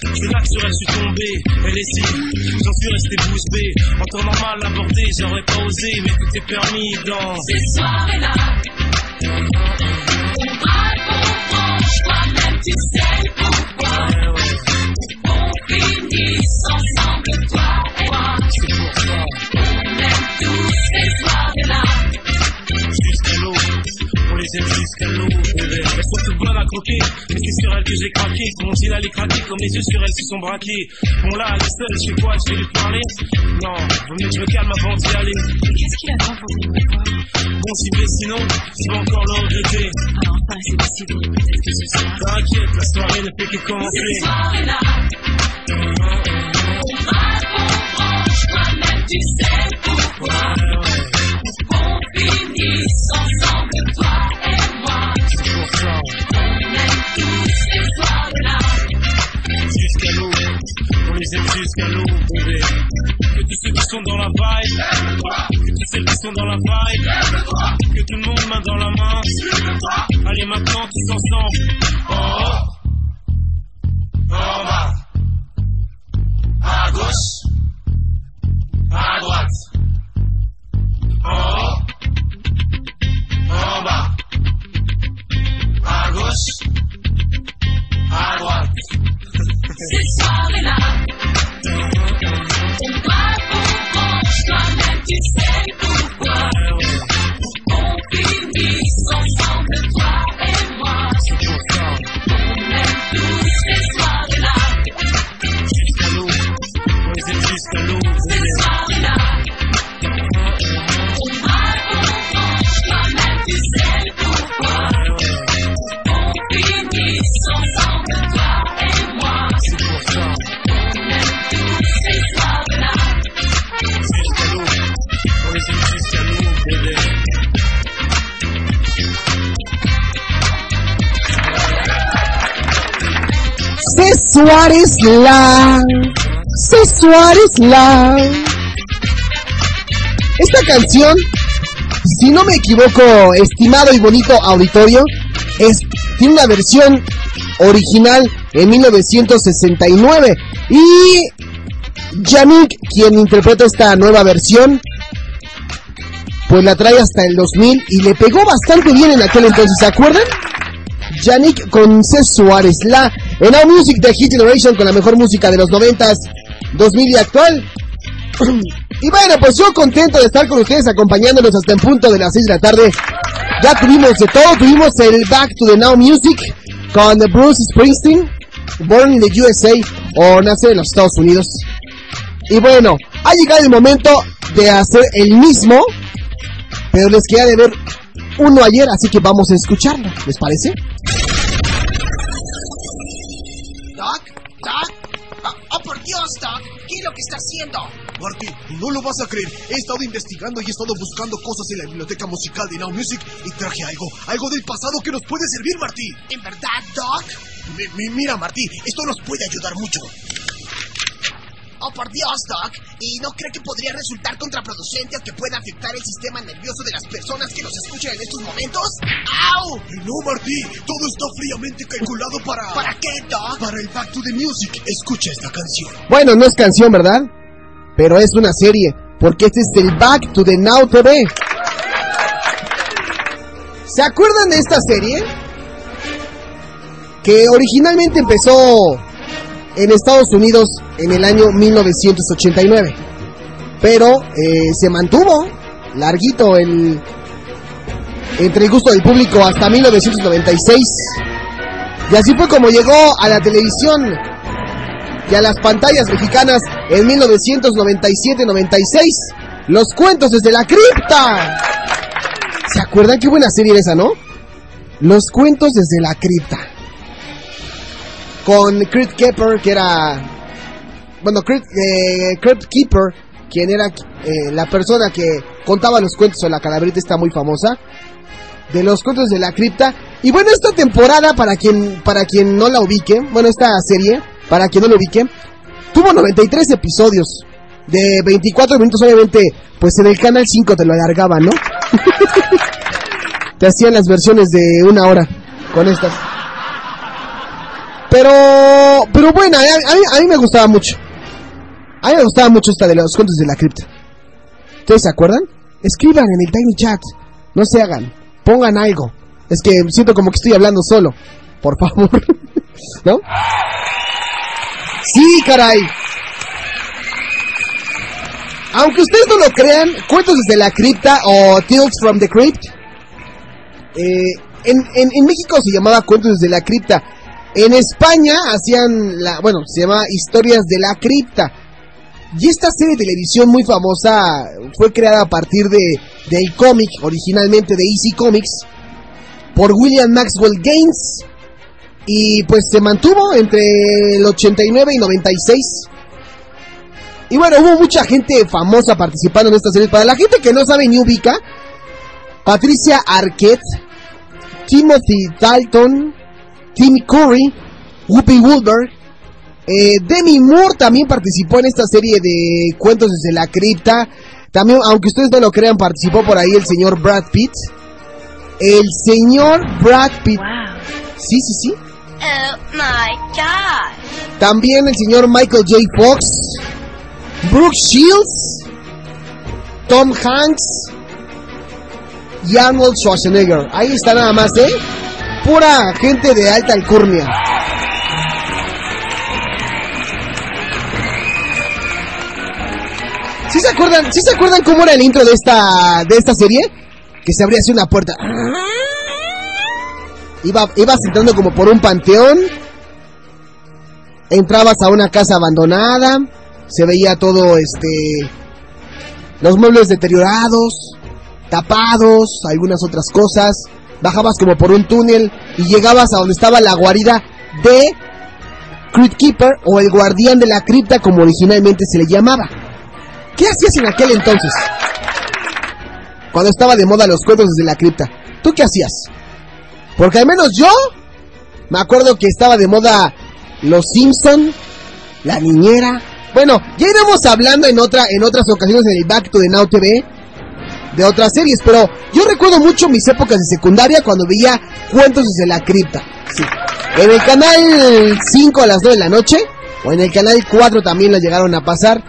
C'est là que sur elle je suis tombé, elle est si, j'en suis resté bouche bée. En temps normal abordé, j'aurais pas osé, mais tout est permis dans Ces soirées-là, on branche, toi-même tu sais pourquoi. On finit ensemble, toi et moi. On aime tous ces soirées-là. jusqu'à l'eau. On les aime jusqu'à l'eau. Elles sont toutes bonnes à croquer, mais c'est sur elle que j'ai craqué. Comment il allait craquer, comme les yeux sur elle se sont braqués. Bon là, elle est seule, je fais quoi, je vais lui parler Non, vaut mieux que je me calme avant d'y aller. Qu'est-ce qu'il attend pour voir Bon, si mais sinon, je vais encore le regretter. Alors enfin, c'est décidé. Peut-être que ce soir... T'inquiète, la soirée ne fait que commencer. Ces soirées-là, toi-même tu sais pourquoi. On finit ensemble, toi et moi. On aime tous ces soirées-là. jusqu'à l'eau. On les aime jusqu'à l'eau. Que tous ceux qui sont dans la vibe, que tous celles qui sont dans la vibe, que tout le monde main dans la main. Allez maintenant tous ensemble. En haut, en bas, à gauche, à droite. En haut, en bas, à gauche, à droite. On Suárez la. C. Suárez la. Esta canción, si no me equivoco, estimado y bonito auditorio, es, tiene una versión original en 1969 y Yannick, quien interpreta esta nueva versión, pues la trae hasta el 2000 y le pegó bastante bien en aquel entonces, ¿se acuerdan? Yannick con C. Suárez, la en Now Music de Hit Generation con la mejor música de los 90s, 2000 y actual. y bueno, pues yo contento de estar con ustedes acompañándonos hasta en punto de las 6 de la tarde. Ya tuvimos de todo, tuvimos el Back to the Now Music con Bruce Springsteen, Born in the USA o nace en los Estados Unidos. Y bueno, ha llegado el momento de hacer el mismo, pero les queda de ver uno ayer, así que vamos a escucharlo, ¿les parece? ¿Doc? ¿Doc? Ah, ¡Oh, por Dios, Doc! ¿Qué es lo que está haciendo? Marty, no lo vas a creer. He estado investigando y he estado buscando cosas en la biblioteca musical de Now Music y traje algo, algo del pasado que nos puede servir, Marty. ¿En verdad, Doc? Mi- mi- mira, Marty, esto nos puede ayudar mucho. Oh, por Dios, Doc. ¿Y no cree que podría resultar contraproducente o que pueda afectar el sistema nervioso de las personas que nos escuchan en estos momentos? ¡Au! No, Marty. Todo está fríamente calculado para... ¿Para qué, Doc? Para el Back to the Music. Escucha esta canción. Bueno, no es canción, ¿verdad? Pero es una serie, porque este es el Back to the Now TV. ¿Se acuerdan de esta serie? Que originalmente empezó en Estados Unidos en el año 1989. Pero eh, se mantuvo larguito el, entre el gusto del público hasta 1996. Y así fue como llegó a la televisión y a las pantallas mexicanas en 1997-96. Los cuentos desde la cripta. ¿Se acuerdan qué buena serie era esa, no? Los cuentos desde la cripta. Con Crypt Keeper, que era. Bueno, Crypt, eh, Crypt Keeper, quien era eh, la persona que contaba los cuentos o la calaverita está muy famosa. De los cuentos de la cripta. Y bueno, esta temporada, para quien, para quien no la ubique, bueno, esta serie, para quien no la ubique, tuvo 93 episodios. De 24 minutos, obviamente, pues en el canal 5 te lo alargaban, ¿no? te hacían las versiones de una hora con estas. Pero, pero bueno, a, a mí, a mí me gustaba mucho. A mí me gustaba mucho esta de los cuentos de la cripta. ¿Ustedes se acuerdan? Escriban en el Tiny Chat. No se hagan. Pongan algo. Es que siento como que estoy hablando solo. Por favor. ¿No? Sí, caray. Aunque ustedes no lo crean, Cuentos desde la cripta o Tales from the Crypt. eh, en, en, en México se llamaba Cuentos desde la cripta. En España hacían la, bueno, se llama Historias de la cripta. Y esta serie de televisión muy famosa fue creada a partir de del cómic originalmente de Easy Comics por William Maxwell Gaines y pues se mantuvo entre el 89 y 96. Y bueno, hubo mucha gente famosa participando en esta serie. Para la gente que no sabe ni ubica, Patricia Arquette, Timothy Dalton, Tim Curry, Whoopi Goldberg, eh, Demi Moore también participó en esta serie de cuentos desde la cripta. También, aunque ustedes no lo crean, participó por ahí el señor Brad Pitt. El señor Brad Pitt. Sí, sí, sí. Oh my god. También el señor Michael J. Fox, Brooke Shields, Tom Hanks y Arnold Schwarzenegger. Ahí está nada más, ¿eh? Pura gente de alta alcurnia. ¿Sí se acuerdan, ¿sí se acuerdan cómo era el intro de esta, de esta serie? Que se abría así una puerta. Iba, ibas entrando como por un panteón. Entrabas a una casa abandonada. Se veía todo este. Los muebles deteriorados. Tapados. Algunas otras cosas. Bajabas como por un túnel. Y llegabas a donde estaba la guarida de. Crypt Keeper. O el guardián de la cripta, como originalmente se le llamaba. ¿Qué hacías en aquel entonces? Cuando estaba de moda los cuentos desde la cripta. ¿Tú qué hacías? Porque al menos yo me acuerdo que estaba de moda Los Simpson, La Niñera. Bueno, ya iremos hablando en otra en otras ocasiones en el Back to the Now TV de otras series, pero yo recuerdo mucho mis épocas de secundaria cuando veía Cuentos desde la cripta. En el canal 5 a las 9 de la noche o en el canal 4 también lo llegaron a pasar.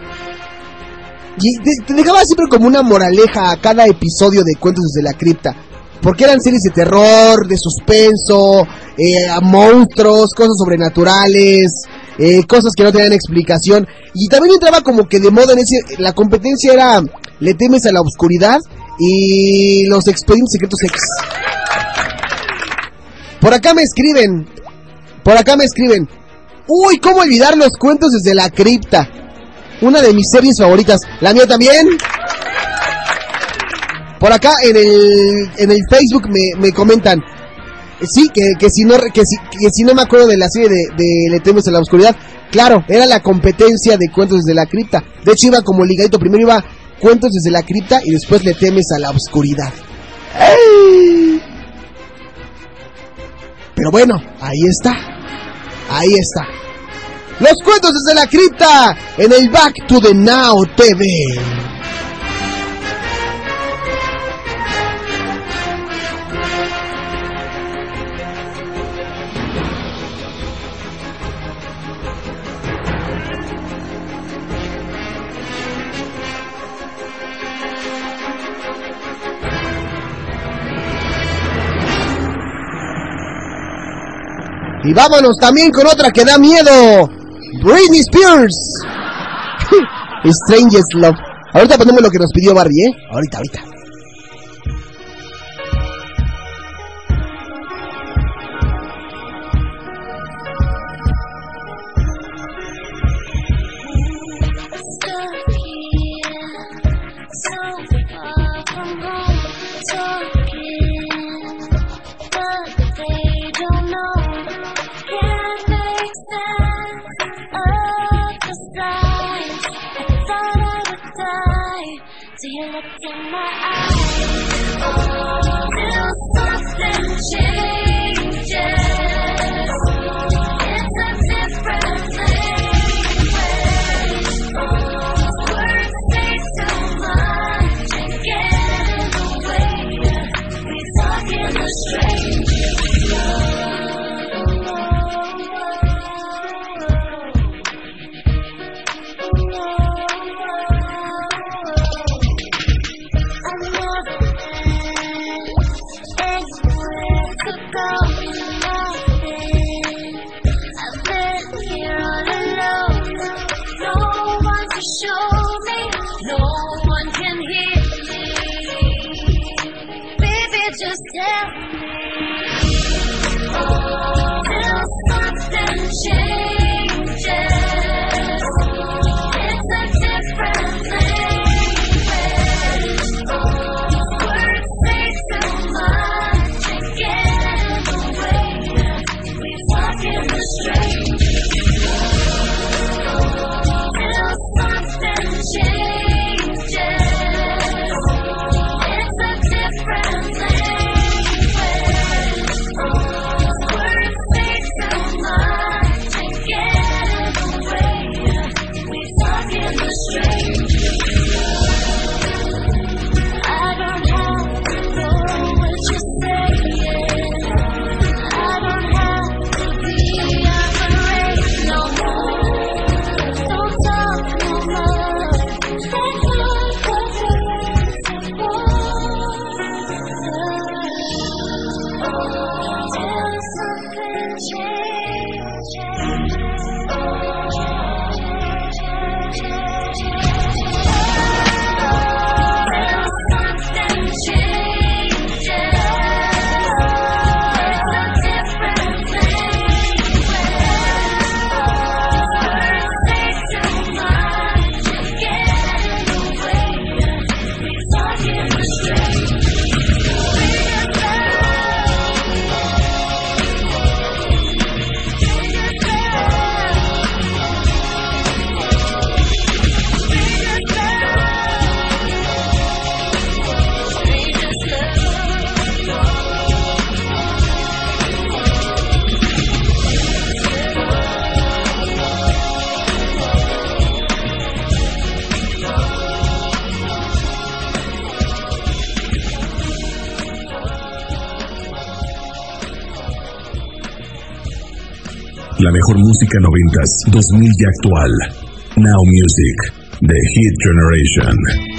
Y te, dejaba siempre como una moraleja a cada episodio de Cuentos desde la cripta. Porque eran series de terror, de suspenso, eh, monstruos, cosas sobrenaturales, eh, cosas que no tenían explicación. Y también entraba como que de moda en ese... La competencia era Le temes a la oscuridad y los expedientes secretos X. Por acá me escriben. Por acá me escriben. Uy, ¿cómo olvidar los cuentos desde la cripta? Una de mis series favoritas. La mía también. Por acá en el, en el Facebook me, me comentan. Sí, que, que, si no, que, si, que si no me acuerdo de la serie de, de Le temes a la oscuridad. Claro, era la competencia de cuentos desde la cripta. De hecho iba como ligadito. Primero iba cuentos desde la cripta y después Le temes a la oscuridad. ¡Ey! Pero bueno, ahí está. Ahí está. Los cuentos desde la cripta en el Back to the Now TV. Y vámonos también con otra que da miedo. Britney Spears. Strangest Love. Ahorita ponemos lo que nos pidió Barbie, ¿eh? Ahorita, ahorita. Música noventas, 2000 y actual. Now Music, The Hit Generation.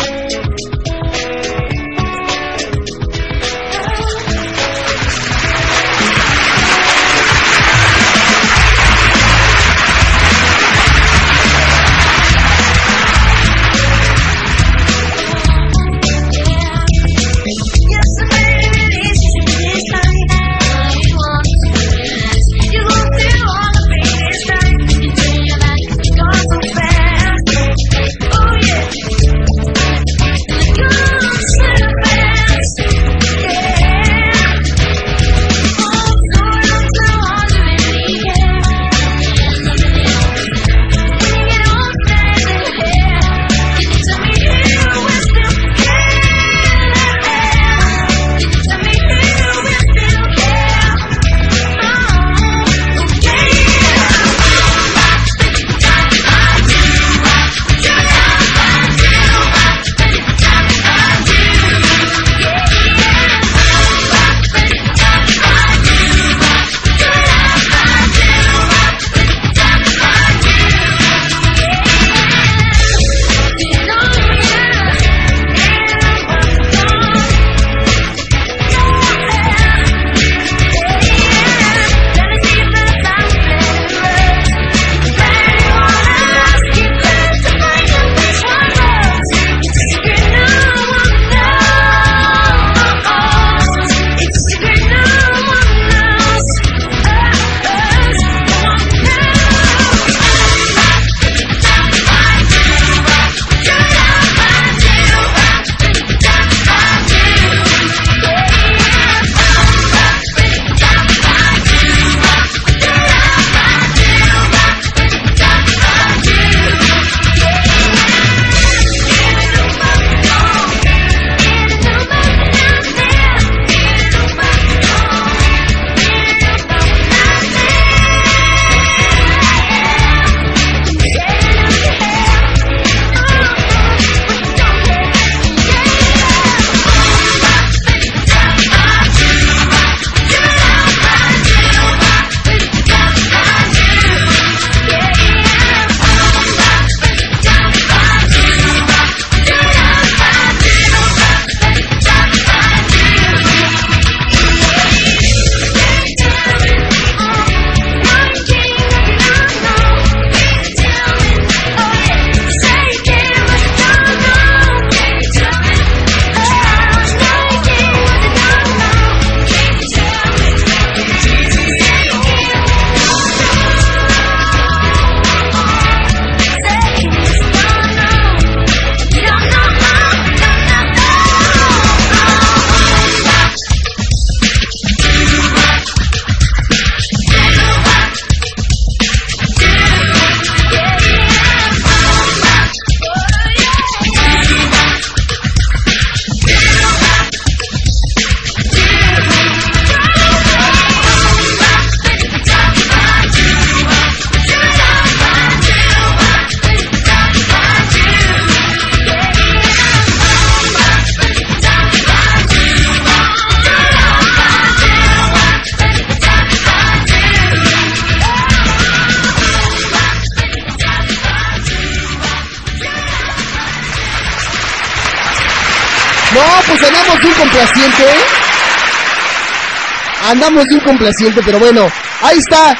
Complaciente, pero bueno, ahí está.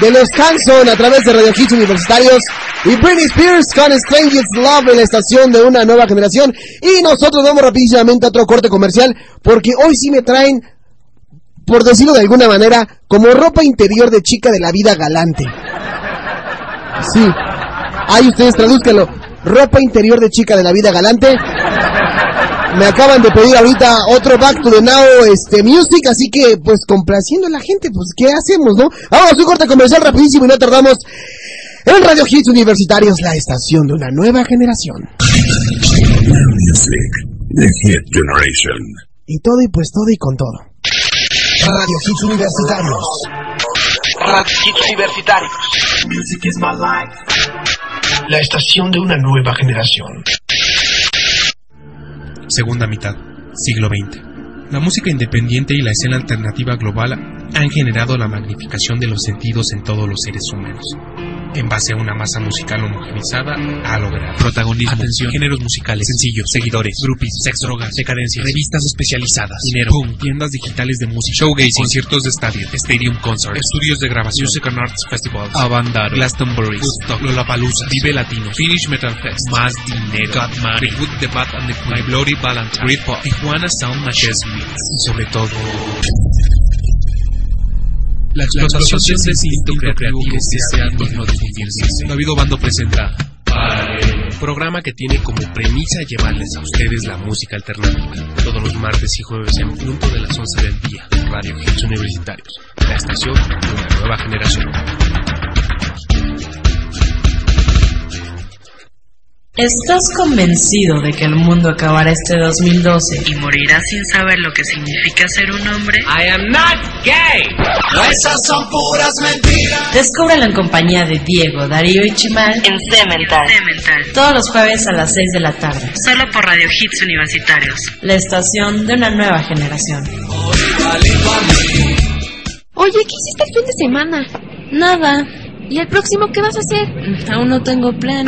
De los Hanson a través de Radio Hits Universitarios y Britney Spears con Strangest Love en la estación de una nueva generación. Y nosotros vamos rapidísimo a otro corte comercial porque hoy sí me traen, por decirlo de alguna manera, como ropa interior de chica de la vida galante. Sí, ahí ustedes tradúzcanlo. Ropa interior de chica de la vida galante. Me acaban de pedir ahorita otro Back to the Now este, Music, así que pues complaciendo a la gente, pues ¿qué hacemos, no? Vamos a un corte comercial rapidísimo y no tardamos en Radio Hits Universitarios, la estación de una nueva generación. Now Music, the Hit Generation. Y todo y pues todo y con todo. Radio Hits Universitarios. Radio Hits Universitarios. Music is my life. La estación de una nueva generación. Segunda mitad, siglo XX. La música independiente y la escena alternativa global han generado la magnificación de los sentidos en todos los seres humanos. En base a una masa musical homogenizada, ha logrado. Protagonismo, atención, géneros musicales, sencillos, seguidores, groupies, sex, drogas, decadencias, revistas especializadas, dinero, boom, tiendas digitales de música, showgaze, conciertos de estadio, stadium concert, estudios de grabación, music and arts festivals, Avandar, Glastonbury, Woodstock, Lollapalooza, Vive Latino, Finnish Metal Fest, más dinero, Got Money, Good, The Bad and the Queen, My Bloody Valentine, Britpop, Tijuana Sound Machine, y sobre todo la explotación de ese instinto creativo que digno de vivirse. David Bando presenta programa que tiene como premisa llevarles a ustedes la música alternativa. Todos los martes y jueves en punto de las 11 del día. Radio Hits Universitarios. La estación de una nueva generación. ¿Estás convencido de que el mundo acabará este 2012 y morirás sin saber lo que significa ser un hombre? I am not gay. Esas son puras mentiras. Descúbrelo en compañía de Diego, Darío y Chimal en Cemental. Todos los jueves a las 6 de la tarde. Solo por Radio Hits Universitarios. La estación de una nueva generación. Oye, ¿qué hiciste el fin de semana? Nada. ¿Y el próximo qué vas a hacer? Aún no tengo plan.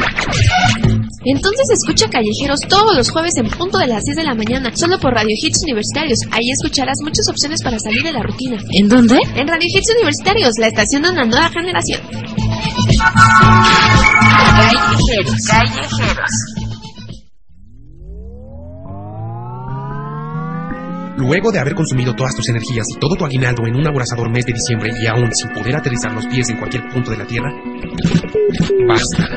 Entonces escucha Callejeros todos los jueves en punto de las 10 de la mañana, solo por Radio Hits Universitarios. Ahí escucharás muchas opciones para salir de la rutina. ¿En dónde? En Radio Hits Universitarios, la estación de una nueva generación. Callejeros. Callejeros. Luego de haber consumido todas tus energías y todo tu aguinaldo en un aborazador mes de diciembre y aún sin poder aterrizar los pies en cualquier punto de la Tierra, basta.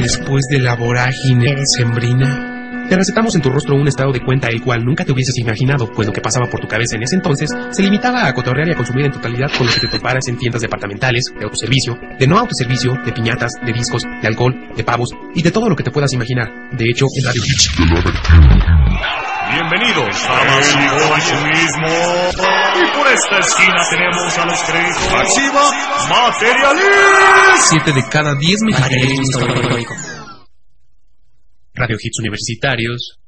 Después de la vorágine sembrina, te recetamos en tu rostro un estado de cuenta el cual nunca te hubieses imaginado, pues lo que pasaba por tu cabeza en ese entonces se limitaba a cotorrear y a consumir en totalidad con lo que te toparas en tiendas departamentales, de autoservicio, de no autoservicio, de piñatas, de discos, de alcohol, de pavos y de todo lo que te puedas imaginar. De hecho, en Radio Hits Bienvenidos a más consumismo. Y por esta esquina tenemos a los créditos. Activa Materialist. Siete de cada diez mexicanos. Radio Hits Universitarios.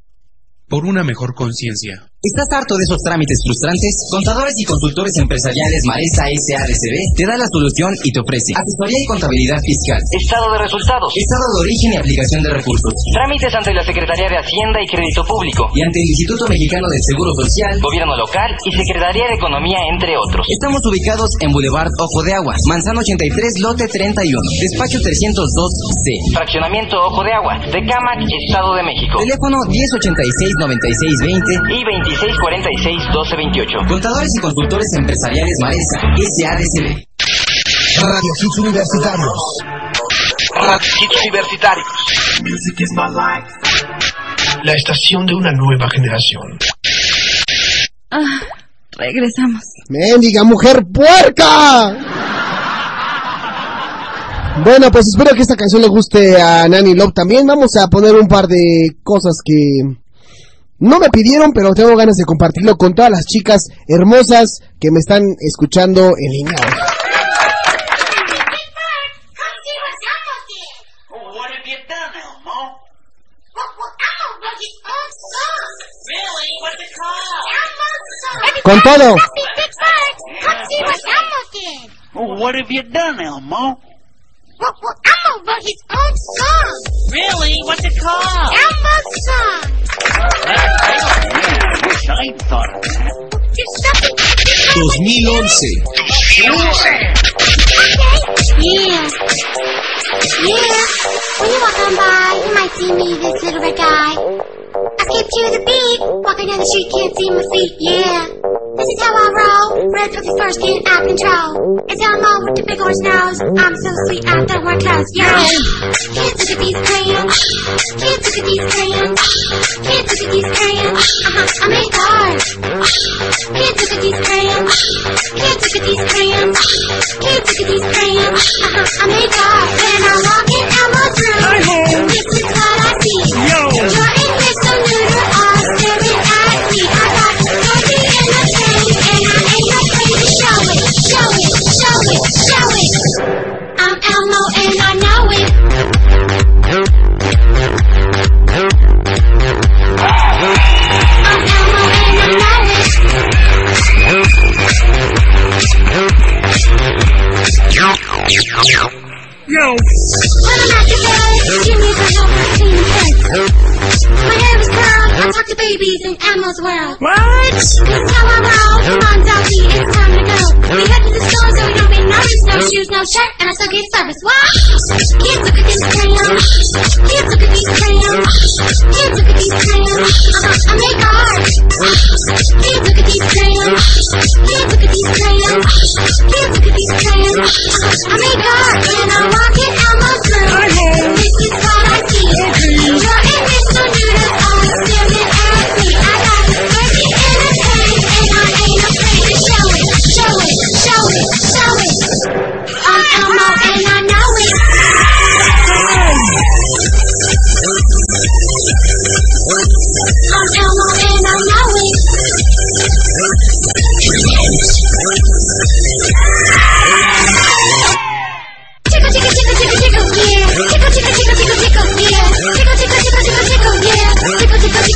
Por una mejor conciencia. ¿Estás harto de esos trámites frustrantes? Contadores y consultores empresariales Maresa SADCB te da la solución y te ofrece asesoría y contabilidad fiscal, Estado de resultados. estado de origen y aplicación de recursos, Trámites ante la Secretaría de Hacienda y Crédito Público. y ante el Instituto Mexicano del Seguro Social. Gobierno local y Secretaría de Economía, entre otros. Estamos ubicados en Boulevard Ojo de Agua, Manzano 83, lote 31, despacho 302C. Fraccionamiento Ojo de Agua, Tecámac, Estado de México. Teléfono 1086-9620 Y 2646-1228. Contadores y consultores empresariales Maresa SADCB. Radio Hits Universitarios. Radio Hits Universitarios. Music is my life. La estación de una nueva generación. Ah, regresamos. ¡Mendiga mujer puerca! Bueno, pues espero que esta canción le guste a Nani Love también. Vamos a poner un par de cosas que no me pidieron, pero tengo ganas de compartirlo con todas las chicas hermosas que me están escuchando en línea. Con todo. What have you done, Elmo? Elmo wrote his own song. Really? What's it called? Elmo's song. 2011. Yeah. Yeah. When you walk on by, you might see me, this little red guy. I skip to the beat, walking down the street, can't see my feet, yeah. This is how I roll, red with the first, get out control. It's Elmo with the big orange nose, I'm so sweet, I don't wear clothes, yo. Kids, look at these crayons, kids, look at these crayons, kids, look at these crayons, uh-huh, I make art. Kids, look at these crayons, kids, look at these crayons, kids, look at these crayons, uh-huh, I make art. When I'm walking Elmo's room, this is what I see. Jordan, Mr. Yo! When I'm at the bed, Jimmy's a helper clean place. My hair is curled, I talk to babies in Elmo's world. What? This is how I roll, come on Zelty, it's time to go. We head to the store so we don't get noticed, no shoes, no shirt, and I still get service. What? Kids look at this crayon, kids look at these crayons, kids look at these crayons, uh-huh, I make art. Kids look at these crayons, kids look at these crayons, kids look at these crayons, uh-huh, I make art. When I walk in Elmo's room, this is what I see. Mr. Noodle are staring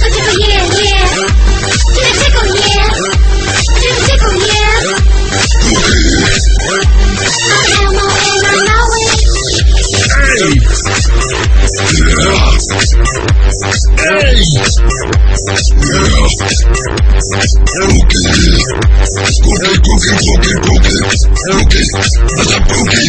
Tickle, Okay. Okay, cookie, cookie, cookie. Okay. What's up, cookie?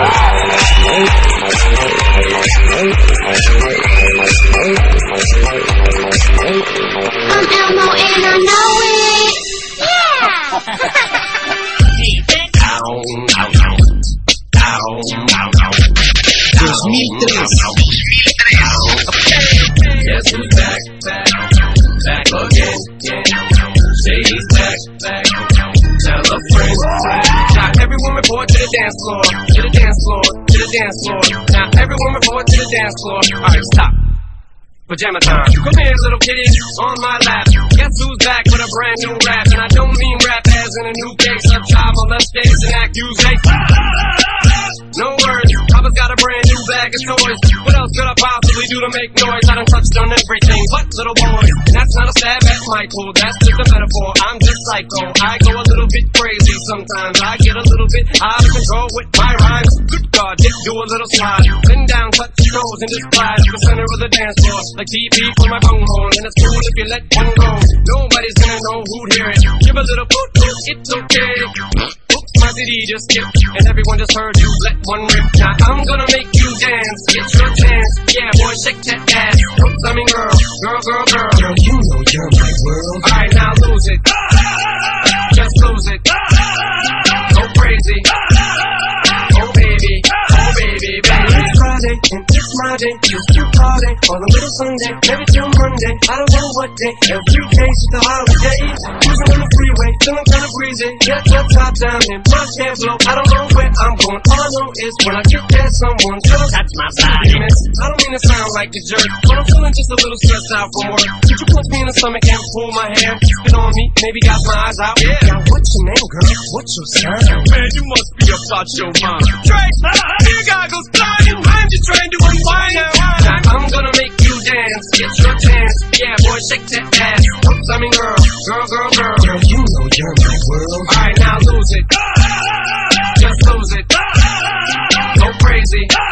Ah! I'm Elmo and I know it. Yeah. down, down, down, down, down, down. Dos mil tres. Yes, we're back, back, back again. Say he's back, back. Tell a friend. Now everyone report to the dance floor, to the dance floor to the dance floor. Now everyone report to the dance floor. Alright, stop. Pajama time. Come here, little kitty, on my lap. Guess who's back with a brand new rap? And I don't mean rap as in a new case of child molestation and accusation. No words, Papa's got a brand new bag of toys. What else could I possibly do to make noise? I done touched on everything but little. And that's not a stab at Michael, that's just a metaphor. I'm just psycho. I go a little bit crazy sometimes. I get a little bit out of control with my rhymes. Good God, dip, do a little slide. Bend down, touch your toes, and just glide to the center of the dance floor. Like TP for my phone bunghole. And it's cool if you let one go. Nobody's gonna know who'd hear it. Give a little poot, it's okay. My CD just skipped, and everyone just heard you let one rip. Now I'm gonna make you dance, get your chance. Yeah, boy, shake that ass. Oops, I mean girl, girl, girl, girl. Girl, you know you're my world. Alright, now lose it. Just lose it. Go crazy. Friday and it's my day. You still party on a little Sunday, maybe till Monday. I don't know what day. Every day's just a holiday. Cruising on the freeway, feeling kinda breezy. Get the top down and my hair blow. I don't know where I'm going. All I know is when I get there, someone tell that's my body. I don't mean to sound like a jerk, but I'm feeling just a little stressed out from work. Could you punch me in the stomach and pull my hair? Spit on me, maybe got my eyes out. Yeah. Now what's your name, girl? What's your sign? Man, you must be about your mind. Dre, here goggles, flying. I'm just trying to unwind now. I'm gonna make you dance. Get your chance. Yeah, boy, shake that ass. I mean, girl, girl, girl, girl. Girl, you know you're my world. Alright, now lose it. Just lose it. Go crazy.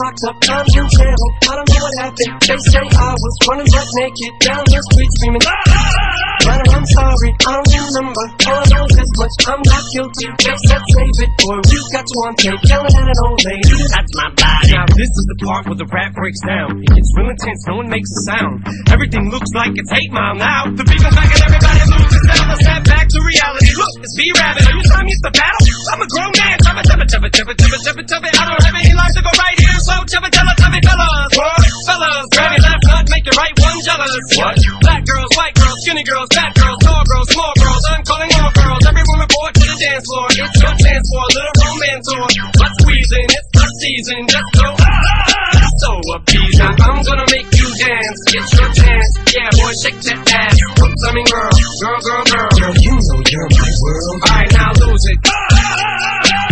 Locked up. I'm in jail. I don't know what happened. They say I was running butt naked down the street screaming. Ah, ah, ah, but I'm sorry, I don't remember. All I know is this much. I'm not guilty. They said save it, for you got on tape, yelling at an old lady. That's my body. Now this is the part where the rap breaks down. It gets real intense, no one makes a sound. Everything looks like it's 8 mile now. The beat back and everybody loses down. Let's snap back to reality. Look, it's B-Rabbit. Are you telling me it's the battle? I'm a grown man. Chubba, chubba, chubba, chubba, chubba, chubba, chubba. I don't have any life to go right here, so chubba, chubba, chubby fellas. What? Fellas, grab your left nut, make your right one jealous. What? Black girls, white girls, skinny girls, fat girls, tall girls, small girls. I'm calling all girls. Every woman board to the dance floor. It's your chance for a little romance or what's squeezing. It's the season. Just go. Ah, so appeasing. I'm gonna make you dance. Get your chance. Yeah, boy, shake that ass. I mean, girl, girl, girl, girl. Girl, you know you're my world. Alright, now lose it.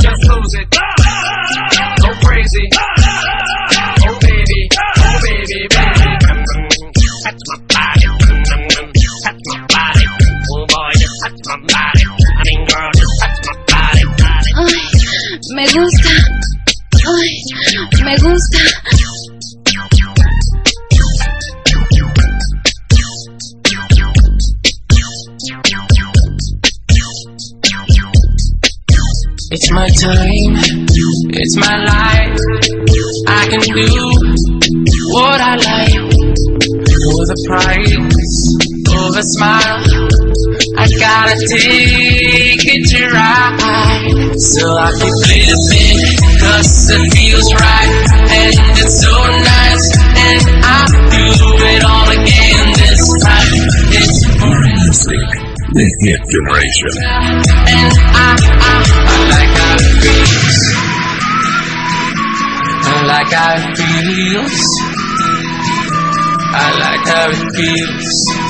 Just lose it. Go crazy. Me gusta. Ay, me gusta. It's my time, it's my life. I can do what I like for the price of a smile. I gotta take it to ride. So I keep living, cause it feels right. And it's so nice. And I do it all again this time. It's Music, the hit generation. and I, I, I like how it feels. I like how it feels. I like how it feels.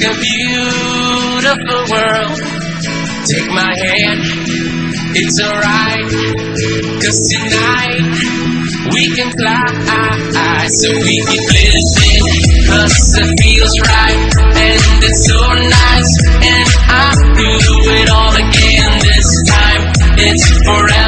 Let's a beautiful world. Take my hand, it's alright. Cause tonight we can fly. So we keep living, cause it feels right. And it's so nice. And I do it all again this time. It's forever,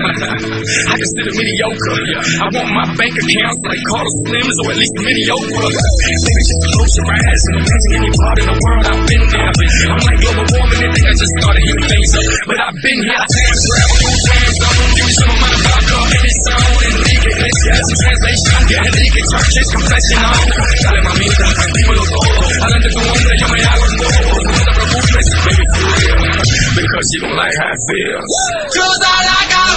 I consider mediocre. I want my bank account like Carter Slims or at least mediocre. Baby, just close your eyes and imagine any part of the world I've been there. I'm like global warming, they think I just started heating things up, but I've been here. Travel through time zone, give me some of my vodka and it's on. Enrique Some translation, yeah, Enrique Church is confessional. Dale mamita, dímelo todo. Adelante tu hombre, yo me hago el bobo. No te preocupes, baby, for real. Because you don't like how it feels. Cause I like how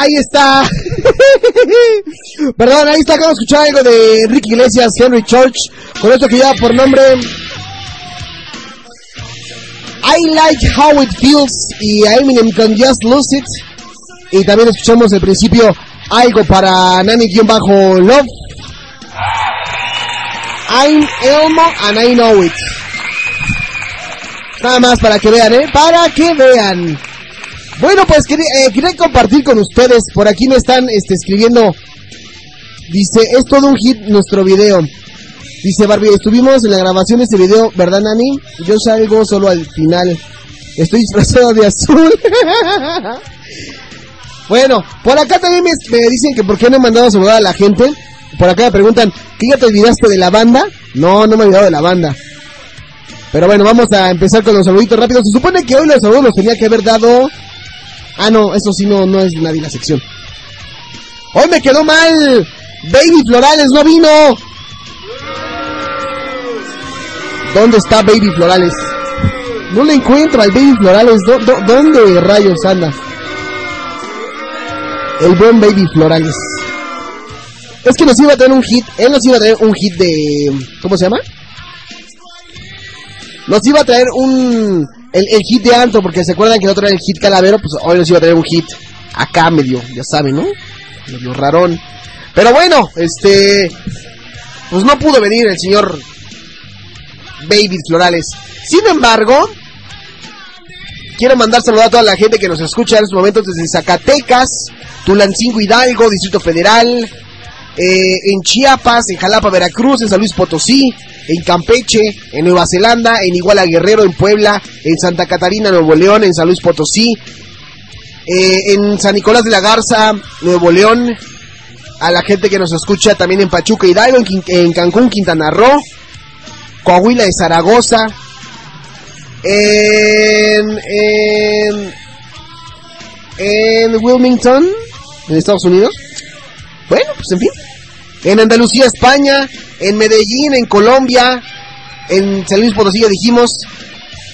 Ahí está. Perdón, ahí está. Acabo de escuchar algo de Ricky Iglesias, Henry Church. Con esto que lleva por nombre. I like how it feels. Y Eminem con Just Lose It. Y también escuchamos al principio algo para Nani-Love. I'm Elmo and I know it. Nada más para que vean, ¿eh? Para que vean. Bueno, pues quería, eh, quería compartir con ustedes. Por aquí me están este, escribiendo. Dice, es todo un hit nuestro video. Dice Barbie, estuvimos en la grabación de este video, ¿verdad, Nani? Yo salgo solo al final. Estoy disfrazado de azul. bueno, por acá también me, me dicen que por qué no he mandado a saludar a la gente. Por acá me preguntan, ¿qué ya te olvidaste de la banda? No, no me he olvidado de la banda. Pero bueno, vamos a empezar con los saluditos rápidos. Se supone que hoy los saludos los tenía que haber dado... Ah, no, eso sí no, no es nadie la sección. Hoy me quedó mal. Baby Florales no vino. ¿Dónde está Baby Florales? No le encuentro al Baby Florales. ¿Dó- dó- ¿Dónde rayos anda? El buen Baby Florales. Es que nos iba a tener un hit. Él nos iba a traer un hit de... ¿Cómo se llama? Nos iba a traer un... El, el hit de Anto, porque se acuerdan que el otro el hit Calavero, pues hoy nos iba a traer un hit acá medio, ya saben, ¿no? Medio rarón. Pero bueno, este... Pues no pudo venir el señor Baby Florales. Sin embargo, quiero mandar saludar a toda la gente que nos escucha en estos momentos desde Zacatecas, Tulancingo Hidalgo, Distrito Federal, eh, en Chiapas, en Jalapa, Veracruz, en San Luis Potosí, en Campeche, en Nueva Zelanda, en Iguala Guerrero, en Puebla, en Santa Catarina, Nuevo León, en San Luis Potosí, eh, en San Nicolás de la Garza, Nuevo León, a la gente que nos escucha también en Pachuca Hidalgo, en, en Cancún, Quintana Roo, Coahuila de Zaragoza, en, en Wilmington, en Estados Unidos. Bueno, pues en fin. En Andalucía, España, en Medellín, en Colombia, en San Luis Potosí, ya dijimos,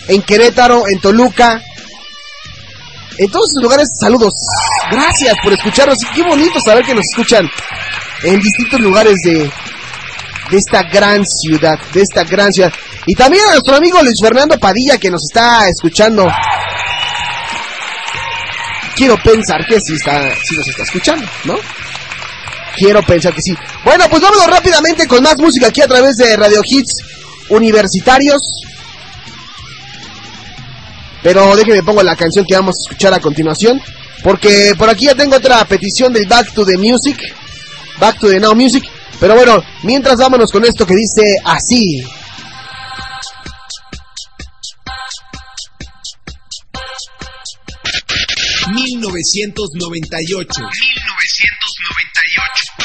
en Querétaro, en Toluca. En todos esos lugares, saludos. Gracias por escucharnos. Y qué bonito saber que nos escuchan en distintos lugares de, de esta gran ciudad, de esta gran ciudad. Y también a nuestro amigo Luis Fernando Padilla que nos está escuchando. Quiero pensar que sí, está, sí nos está escuchando, ¿no? Quiero pensar que sí. Bueno, pues vámonos rápidamente con más música aquí a través de Radio Hits Universitarios. Pero déjenme pongo la canción que vamos a escuchar a continuación. Porque por aquí ya tengo otra petición del Back to the Music. Back to the Now Music. Pero bueno, mientras vámonos con esto que dice así. Mil novecientos noventa y ocho. Mil novecientos noventa y ocho.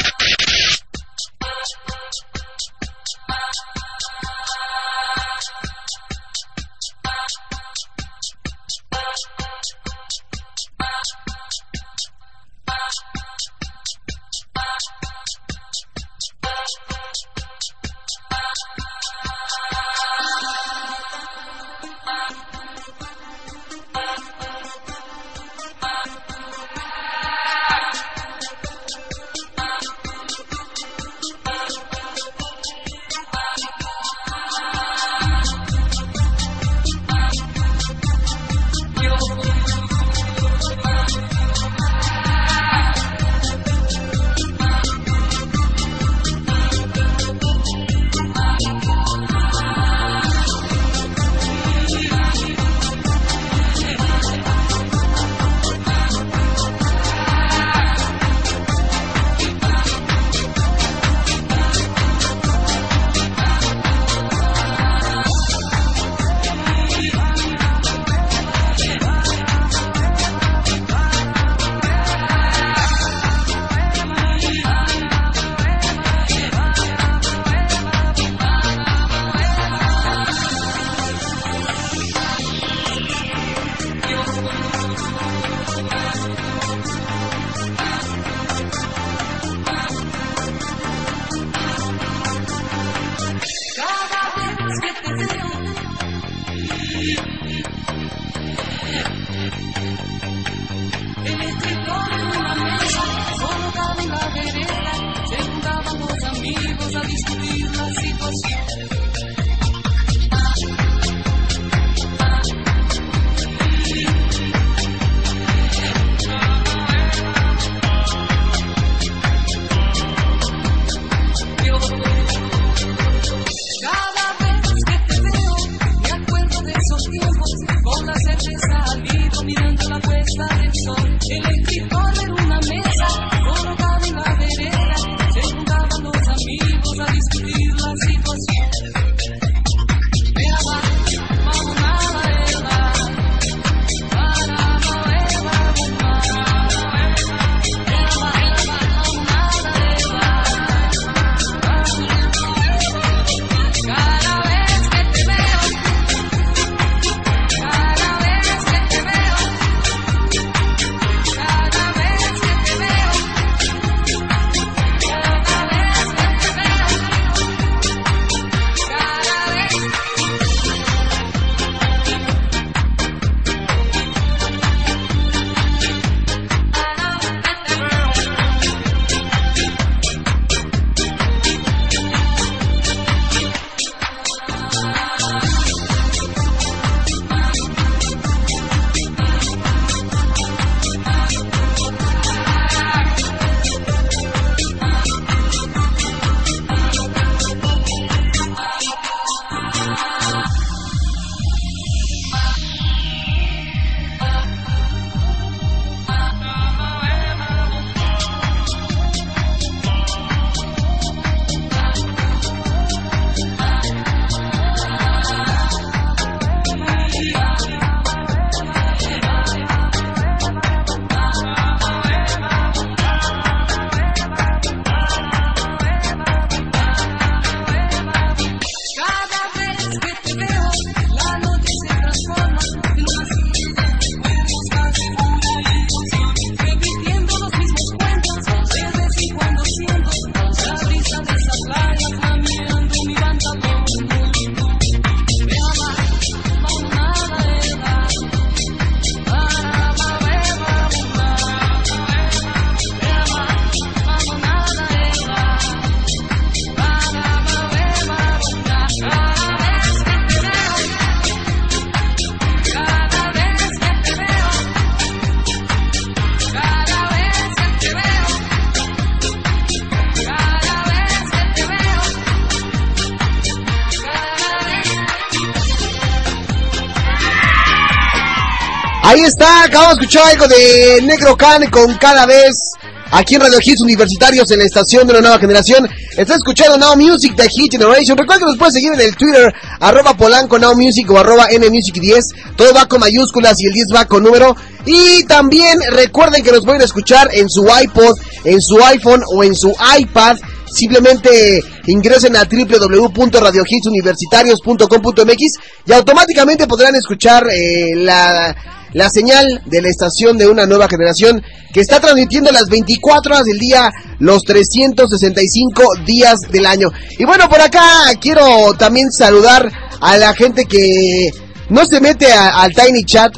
Está, acabamos de escuchar algo de Negro Can con cada vez aquí en Radio Hits Universitarios en la estación de una nueva generación. Está escuchando Now Music de Hit Generation. Recuerda que nos puedes seguir en el Twitter, arroba Polanco Now Music o arroba NMusic 10. Todo va con mayúsculas y el 10 va con número. Y también recuerden que nos pueden escuchar en su iPod, en su iPhone o en su iPad. Simplemente ingresen a www.radiohitsuniversitarios.com.mx y automáticamente podrán escuchar eh, la, la señal de la estación de una nueva generación que está transmitiendo las 24 horas del día, los 365 días del año. Y bueno, por acá quiero también saludar a la gente que no se mete al Tiny Chat,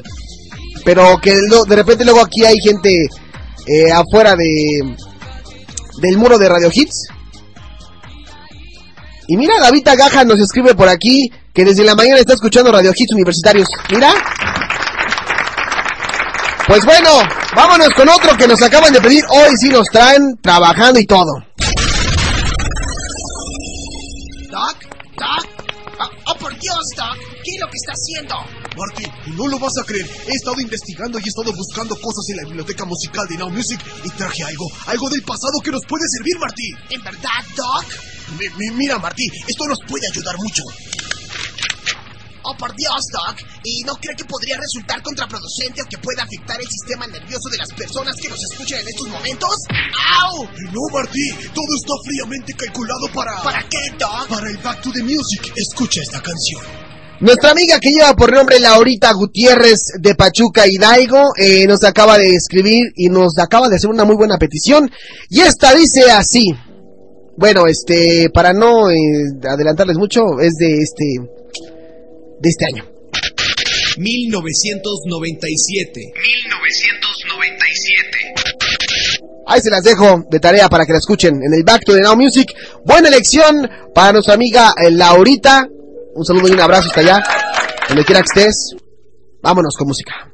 pero que de repente luego aquí hay gente eh, afuera de del muro de Radio Hits. Y mira, Gavita Gaja nos escribe por aquí que desde la mañana está escuchando Radio Hits Universitarios. Mira. Pues bueno, vámonos con otro que nos acaban de pedir. Hoy sí nos traen trabajando y todo. Doc, Doc. Ah, oh, por Dios, Doc. ¿Qué es lo que está haciendo? Marty, no lo vas a creer. He estado investigando y he estado buscando cosas en la biblioteca musical de Now Music y traje algo, algo del pasado que nos puede servir, Marty. ¿En verdad, Doc? mira, Marty, esto nos puede ayudar mucho. Oh, por Dios, Doc. ¿Y no cree que podría resultar contraproducente o que pueda afectar el sistema nervioso de las personas que nos escuchan en estos momentos? ¡Au! No, Marty. Todo está fríamente calculado para... ¿Para qué, Doc? Para el Back to the Music. Escucha esta canción. Nuestra amiga que lleva por nombre Laurita Gutiérrez de Pachuca Hidalgo eh, nos acaba de escribir y nos acaba de hacer una muy buena petición. Y esta dice así. Bueno, este, para no eh, adelantarles mucho, es de este, de este año. 1997. 1997. Ahí se las dejo de tarea para que la escuchen en el Back to the Now Music. Buena elección para nuestra amiga eh, Laurita. Un saludo y un abrazo hasta allá, donde quiera que estés. Vámonos con música.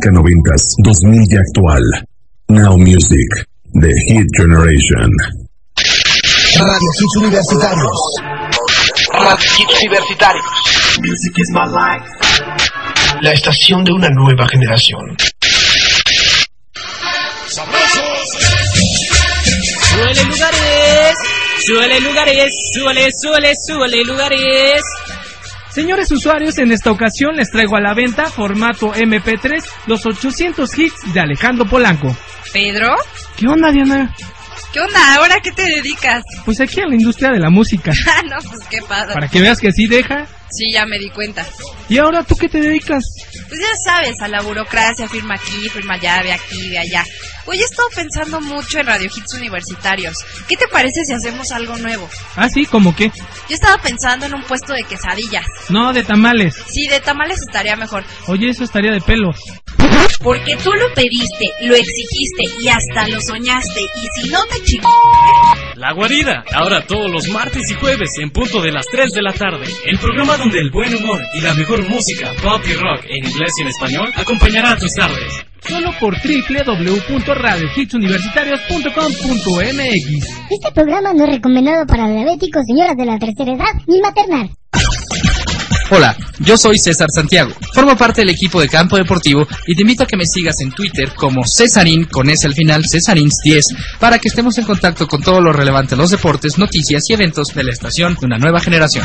Música noventas, 2000 y actual. Now Music, The Hit Generation. Radio Hits Universitarios. Radio Hits Universitarios. Music is my life. La estación de una nueva generación. Suele lugares, suele lugares, suele, suele, suele lugares. Señores usuarios, en esta ocasión les traigo a la venta formato MP3 los 800 hits de Alejandro Polanco. ¿Pedro? ¿Qué onda, Diana? ¿Qué onda? ¿Ahora qué te dedicas? Pues aquí a la industria de la música. Ah, no, pues qué padre. Para que veas que sí deja. Sí, ya me di cuenta. ¿Y ahora tú qué te dedicas? Pues ya sabes, a la burocracia, firma aquí, firma allá, de aquí, de allá. Oye, he estado pensando mucho en Radio Hits Universitarios. ¿Qué te parece si hacemos algo nuevo? Ah, sí, ¿cómo qué? Yo estaba pensando en un puesto de quesadillas. No, de tamales. Sí, de tamales estaría mejor. Oye, eso estaría de pelos. Porque tú lo pediste, lo exigiste y hasta lo soñaste. Y si no te chico... La Guarida, ahora todos los martes y jueves en punto de las 3 de la tarde. El programa donde el buen humor y la mejor música, pop y rock en inglés y en español acompañará a tus tardes. Solo por www.radiohitsuniversitarios.com.mx Este programa no es recomendado para diabéticos, señoras de la tercera edad ni maternal. Hola, yo soy César Santiago. Formo parte del equipo de Campo Deportivo y te invito a que me sigas en Twitter como Cesarín con S al final, Cesarins10, para que estemos en contacto con todo lo relevante a los deportes, noticias y eventos de la estación de una nueva generación.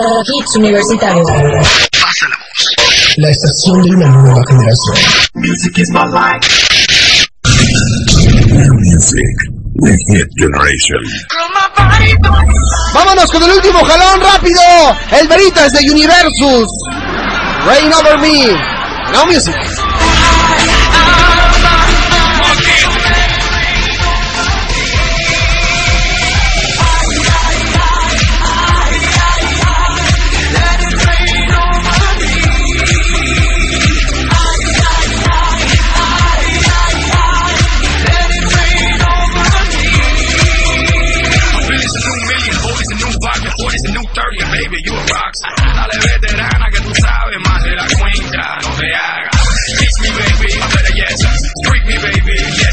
Hits universitarios. Pasa la voz. La estación de una nueva generación. Music is my life. Music, The Hit Generation. Vámonos con el último jalón rápido. El Veritas de Universus. Rain over me. Now music.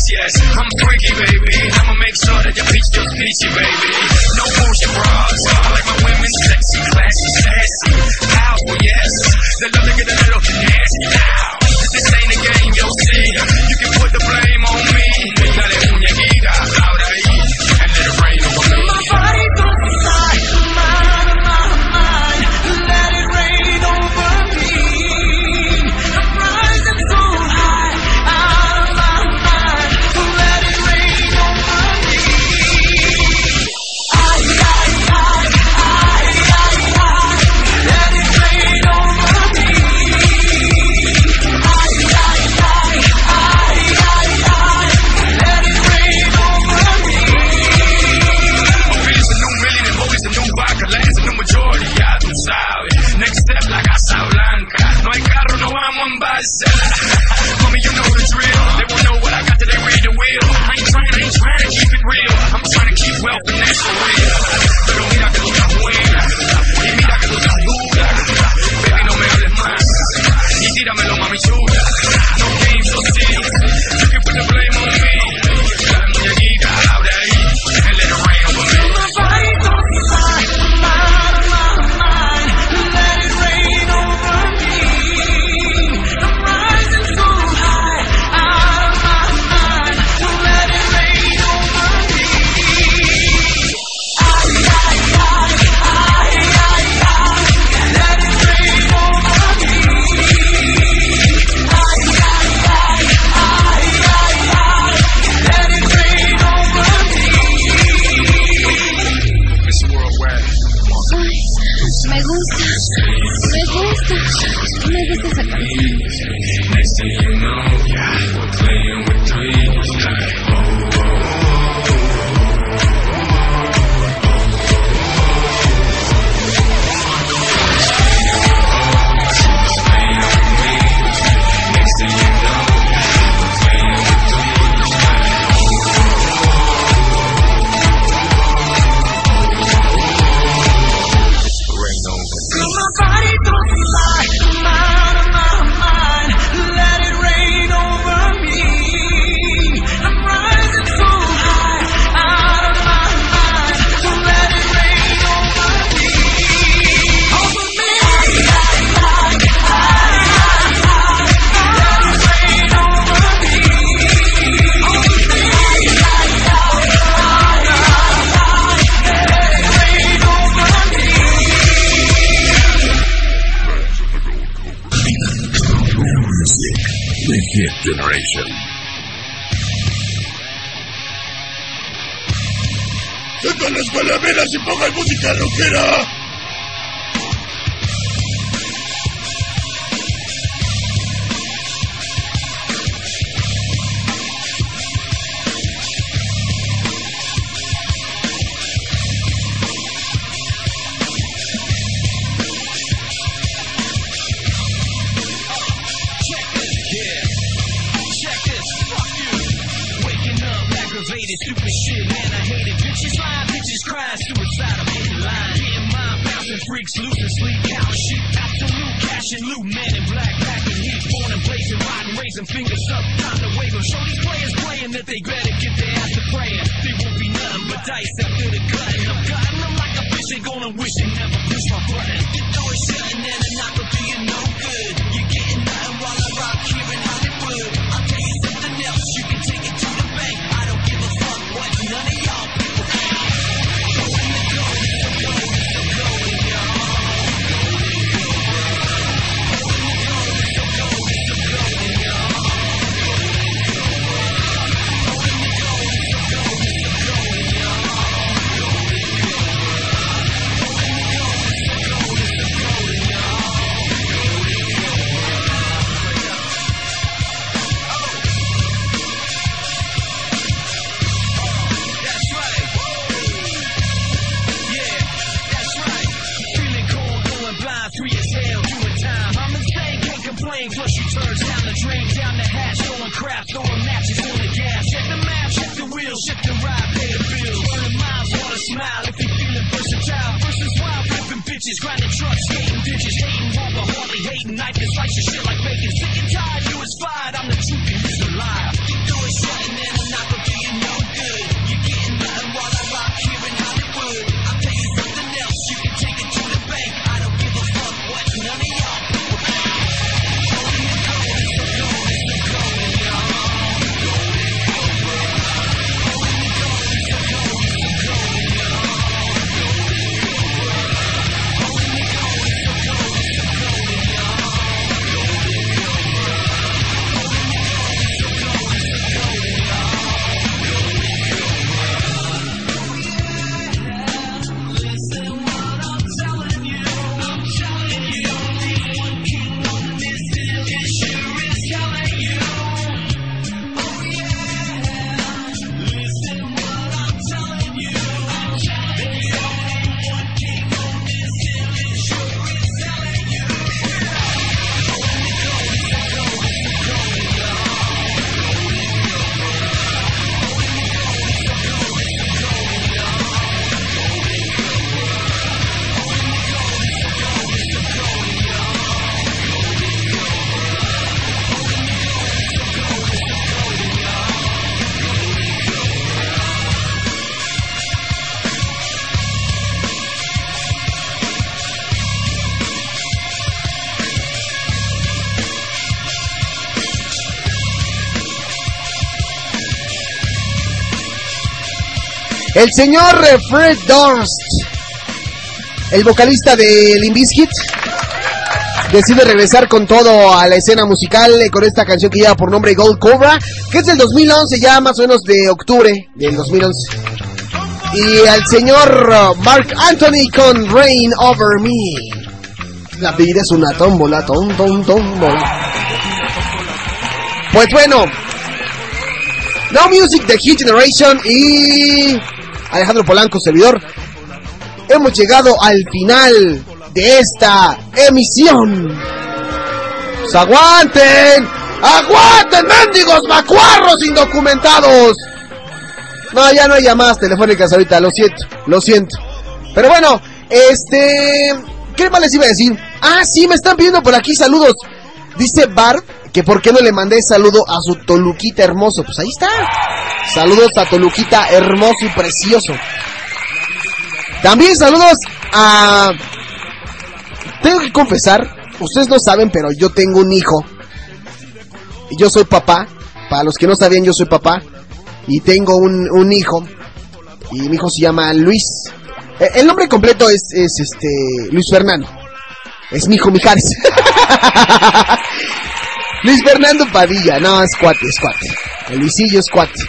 Yes. I'm freaky, baby. I'ma make sure that your bitch feels peachy, baby. No bullshit bras. I like my women sexy, classy, sassy. Powerful, yes. They love to get a little nasty El señor Fred Durst, el vocalista de Limbiskit, decide regresar con todo a la escena musical eh, con esta canción que lleva por nombre Gold Cobra, que es del 2011, ya más o menos de octubre del 2011. Y al señor uh, Mark Anthony con Rain Over Me. La vida es una tómbola, tom, tom, tómbola. Pues bueno, No Music de Hit Generation y Alejandro Polanco, servidor. Hemos llegado al final de esta emisión. Pues aguanten, aguanten, mendigos macuarros indocumentados. No, ya no hay llamadas telefónicas ahorita, lo siento, lo siento. Pero bueno, este... ¿Qué más les iba a decir? Ah, sí, me están pidiendo por aquí saludos. Dice Bart que por qué no le mandé saludo a su Toluquita hermoso. Pues ahí está. Saludos a Toluquita hermoso y precioso. También saludos a... Tengo que confesar, ustedes no saben, pero yo tengo un hijo. Y yo soy papá. Para los que no sabían, yo soy papá. Y tengo un, hijo. Y mi hijo se llama Luis. Eh, El nombre completo es, es este Luis Fernando. Es mi hijo Mijares. Luis Fernando Padilla. No, es cuate, es cuate. El Luisillo es cuate.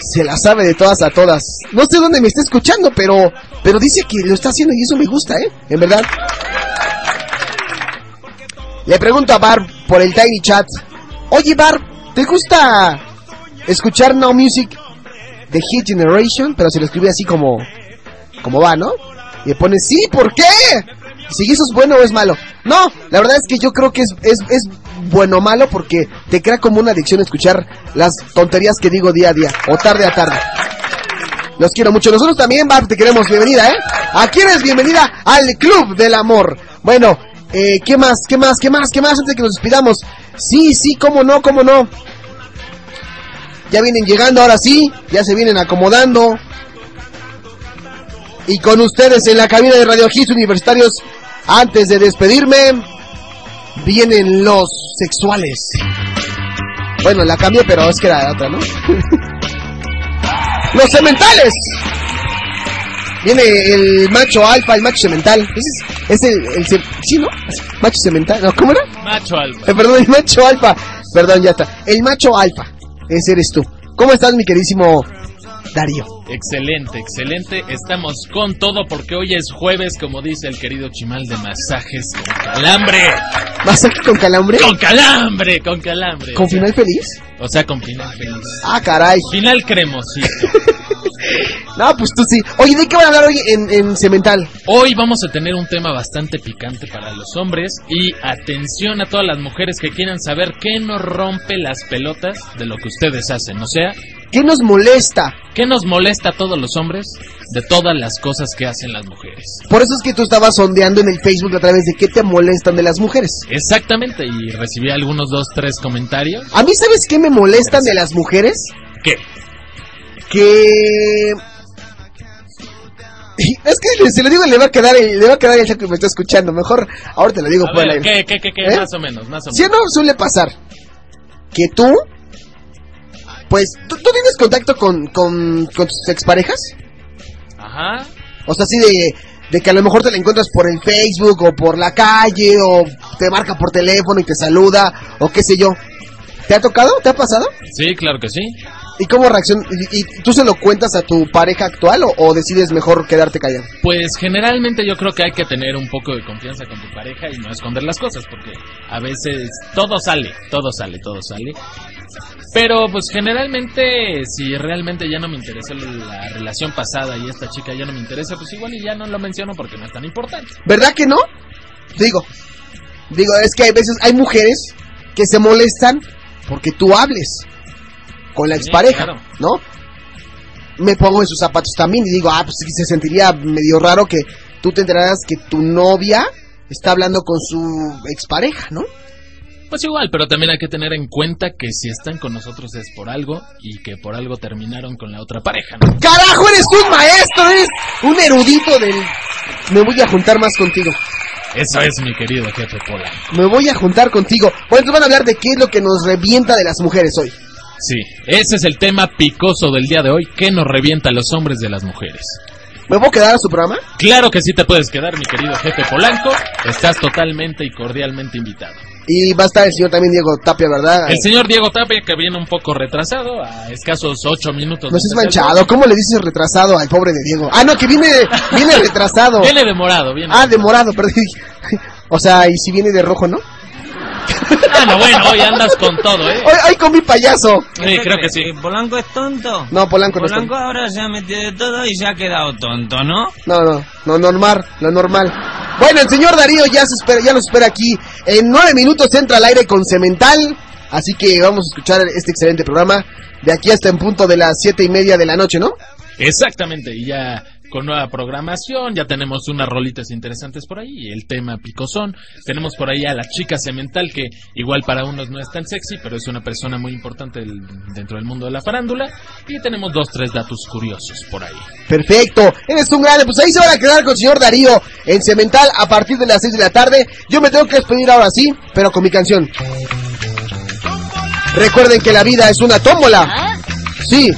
Se la sabe de todas a todas. No sé dónde me está escuchando, pero, pero dice que lo está haciendo y eso me gusta, ¿eh? En verdad. Le pregunto a Barb por el Tiny Chat. Oye, Barb, ¿te gusta escuchar Now Music de Hit Generation? Pero se lo escribe así como, como va, ¿no? Y le pone, sí, ¿por qué? Si eso es bueno o es malo. No, la verdad es que yo creo que es, es, es bueno o malo porque te crea como una adicción escuchar las tonterías que digo día a día o tarde a tarde. Los quiero mucho. Nosotros también, Barb, te queremos. Bienvenida, ¿eh? ¿A quién es bienvenida? Al Club del Amor. Bueno, eh, ¿qué más? ¿Qué más? ¿Qué más? ¿Qué más? Antes de que nos despidamos. Sí, sí, cómo no, cómo no. Ya vienen llegando, ahora sí. Ya se vienen acomodando. Y con ustedes en la cabina de Radio Hits Universitarios, antes de despedirme, vienen los sexuales. Bueno, la cambié, pero es que era otra, ¿no? los sementales. Viene el macho alfa, el macho semental. Ese es, es el, el sí, ¿no? Macho semental, ¿no? ¿Cómo era? Macho alfa. Eh, perdón, el macho alfa. Perdón, ya está. El macho alfa. Ese eres tú. ¿Cómo estás, mi queridísimo Darío? Excelente, excelente. Estamos con todo porque hoy es jueves, como dice el querido Chimal, de masajes con calambre. ¿Masaje con calambre? Con calambre, con calambre. ¿Con final feliz? O sea, con final feliz. Ah, caray. Final cremosito. No, pues tú sí. Oye, ¿de qué van a hablar hoy en, en Cemental? Hoy vamos a tener un tema bastante picante para los hombres y atención a todas las mujeres que quieran saber qué nos rompe las pelotas de lo que ustedes hacen. O sea, ¿Qué nos molesta? ¿qué nos molesta a todos los hombres de todas las cosas que hacen las mujeres? Por eso es que tú estabas sondeando en el Facebook a través de qué te molestan de las mujeres. Exactamente, y recibí algunos dos, tres comentarios. A mí, ¿sabes qué me molestan de las mujeres? ¿Qué? Que... Es que se lo digo, le va a quedar el, le va a quedar el que me está escuchando. Mejor ahora te lo digo A por el ver, aire. ¿qué, qué, qué, qué? ¿Eh? Más o menos, más o ¿Sí o menos. no suele pasar? Que tú, pues, ¿tú, tú tienes contacto con, con, con tus exparejas? Ajá. O sea, así de, de que a lo mejor te la encuentras por el Facebook o por la calle o te marca por teléfono y te saluda o qué sé yo. ¿Te ha tocado? ¿Te ha pasado? Sí, claro que sí. ¿Y cómo reacciona? ¿Y, y tú se lo cuentas a tu pareja actual o, o decides mejor quedarte callado? Pues generalmente yo creo que hay que tener un poco de confianza con tu pareja y no esconder las cosas, porque a veces todo sale, todo sale, todo sale. Pero pues generalmente si realmente ya no me interesa la relación pasada y esta chica ya no me interesa, pues igual y ya no lo menciono porque no es tan importante. ¿Verdad que no? Digo, digo, es que hay veces, hay mujeres que se molestan porque tú hables con la Sí, expareja, claro. ¿no? Me pongo en sus zapatos también y digo, ah, pues se sentiría medio raro que tú te enteraras que tu novia está hablando con su expareja, ¿no? Pues igual, pero también hay que tener en cuenta que si están con nosotros es por algo y que por algo terminaron con la otra pareja, ¿no? ¡Carajo, eres un maestro! ¡Eres un erudito del... Me voy a juntar más contigo. Eso es mi querido jefe Pola. Me voy a juntar contigo. Bueno, van a hablar de qué es lo que nos revienta de las mujeres hoy. Sí, ese es el tema picoso del día de hoy, que nos revienta a los hombres de las mujeres. ¿Me puedo quedar a su programa? Claro que sí te puedes quedar, mi querido jefe Polanco. Estás totalmente y cordialmente invitado. Y va a estar el señor también Diego Tapia, ¿verdad? El señor Diego Tapia que viene un poco retrasado, a escasos ocho minutos. No seas manchado, ¿cómo le dices retrasado al pobre de Diego? Ah, no, que viene, viene retrasado. viene demorado, viene. Ah, demorado, perdón. O sea, y si viene de rojo, ¿no? Ah, no, bueno, hoy andas con todo, ¿eh? Hoy, hoy con mi payaso. Sí, creo que sí. ¿Polanco es tonto? No, Polanco no es Polanco ahora se ha metido de todo y se ha quedado tonto, ¿no? No, no, no, normal, lo normal. Bueno, el señor Darío ya, se espera, ya nos espera aquí. En nueve minutos entra al aire con Cemental. Así que vamos a escuchar este excelente programa. De aquí hasta en punto de las siete y media de la noche, ¿no? Exactamente, y ya con nueva programación, ya tenemos unas rolitas interesantes por ahí, el tema picosón, tenemos por ahí a la chica cemental que igual para unos no es tan sexy, pero es una persona muy importante del- dentro del mundo de la farándula, y tenemos dos, tres datos curiosos por ahí. Perfecto, eres un grande. Pues ahí se van a quedar con el señor Darío en Cemental a partir de las 6 de la tarde. Yo me tengo que despedir ahora sí, pero con mi canción. Recuerden que la vida es una tómbola. Sí,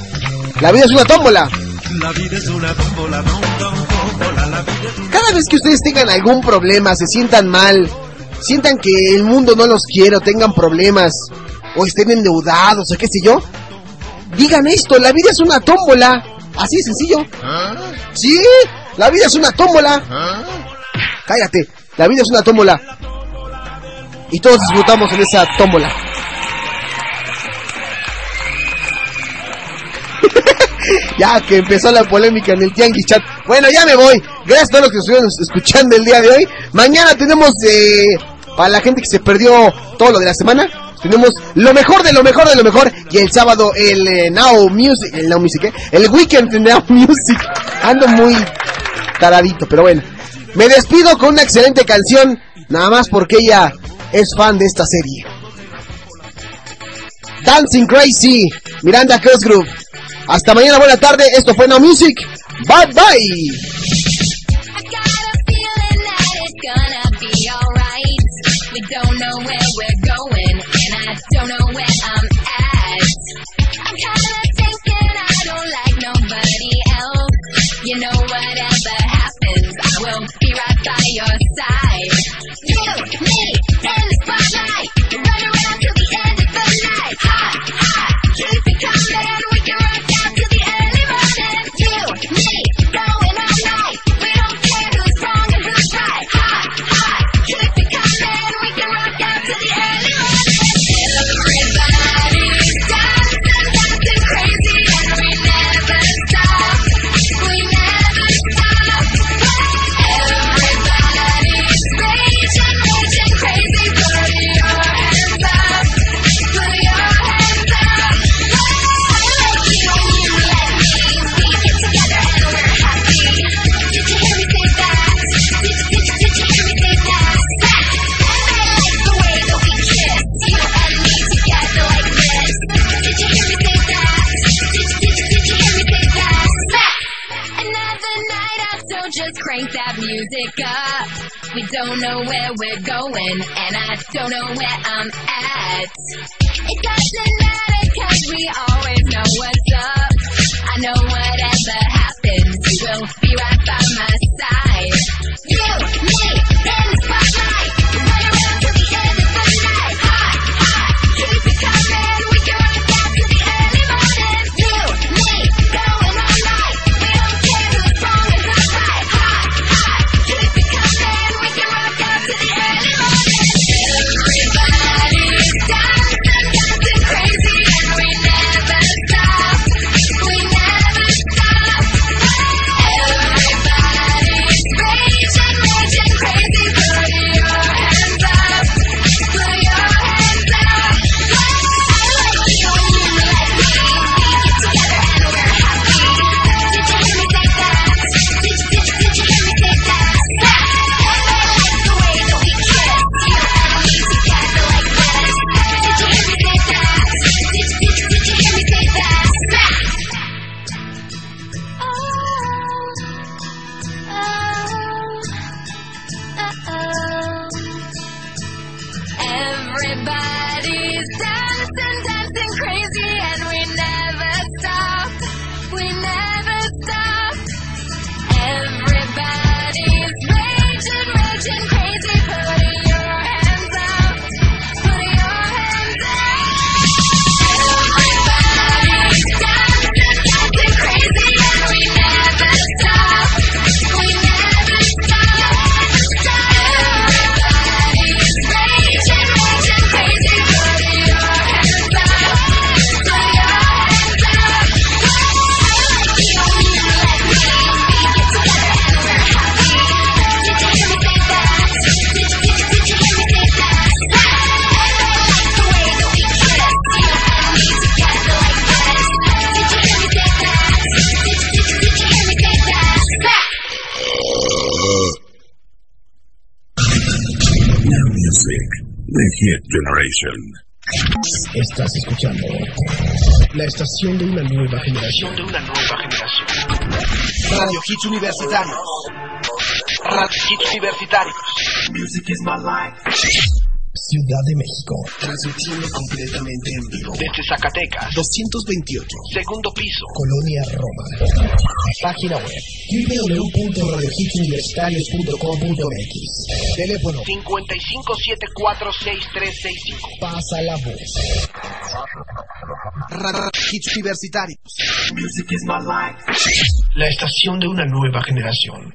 la vida es una tómbola. La vida es una tómbola, tom, tom, tómbola, la vida es una... Cada vez que ustedes tengan algún problema, se sientan mal, sientan que el mundo no los quiere, o tengan problemas, o estén endeudados, o qué sé yo, digan esto, la vida es una tómbola. Así de sencillo. Sí, la vida es una tómbola. Cállate, la vida es una tómbola. Y todos disfrutamos en esa tómbola. Ya que empezó la polémica en el Tianguis Chat. Bueno, ya me voy. Gracias a todos los que estuvieron escuchando el día de hoy. Mañana tenemos, eh, para la gente que se perdió todo lo de la semana, tenemos lo mejor de lo mejor de lo mejor. Y el sábado el eh, Now Music, el Now Music, ¿eh? el Weekend Now Music. Ando muy taradito, pero bueno. Me despido con una excelente canción, nada más porque ella es fan de esta serie. Dancing Crazy, Miranda Cosgrove. Hasta mañana, buena tarde. Esto fue No Music. Bye bye. You know, whatever happens, I will be right by your side. And I don't know where I'm at. It doesn't matter, Hit Generation. Estás escuchando la estación de una nueva generación. De una nueva generación. Radio Hits Universitarios. Radio Hits Universitarios. Music is my life. Ciudad de México, transmitiendo completamente en vivo. Desde Zacatecas, 228, segundo piso, Colonia Roma. Página web www.radiohitsuniversitarios.com.mx. Teléfono 55746365. Pasa la voz. Hits Universitarios. Music is my life. La estación de una nueva generación.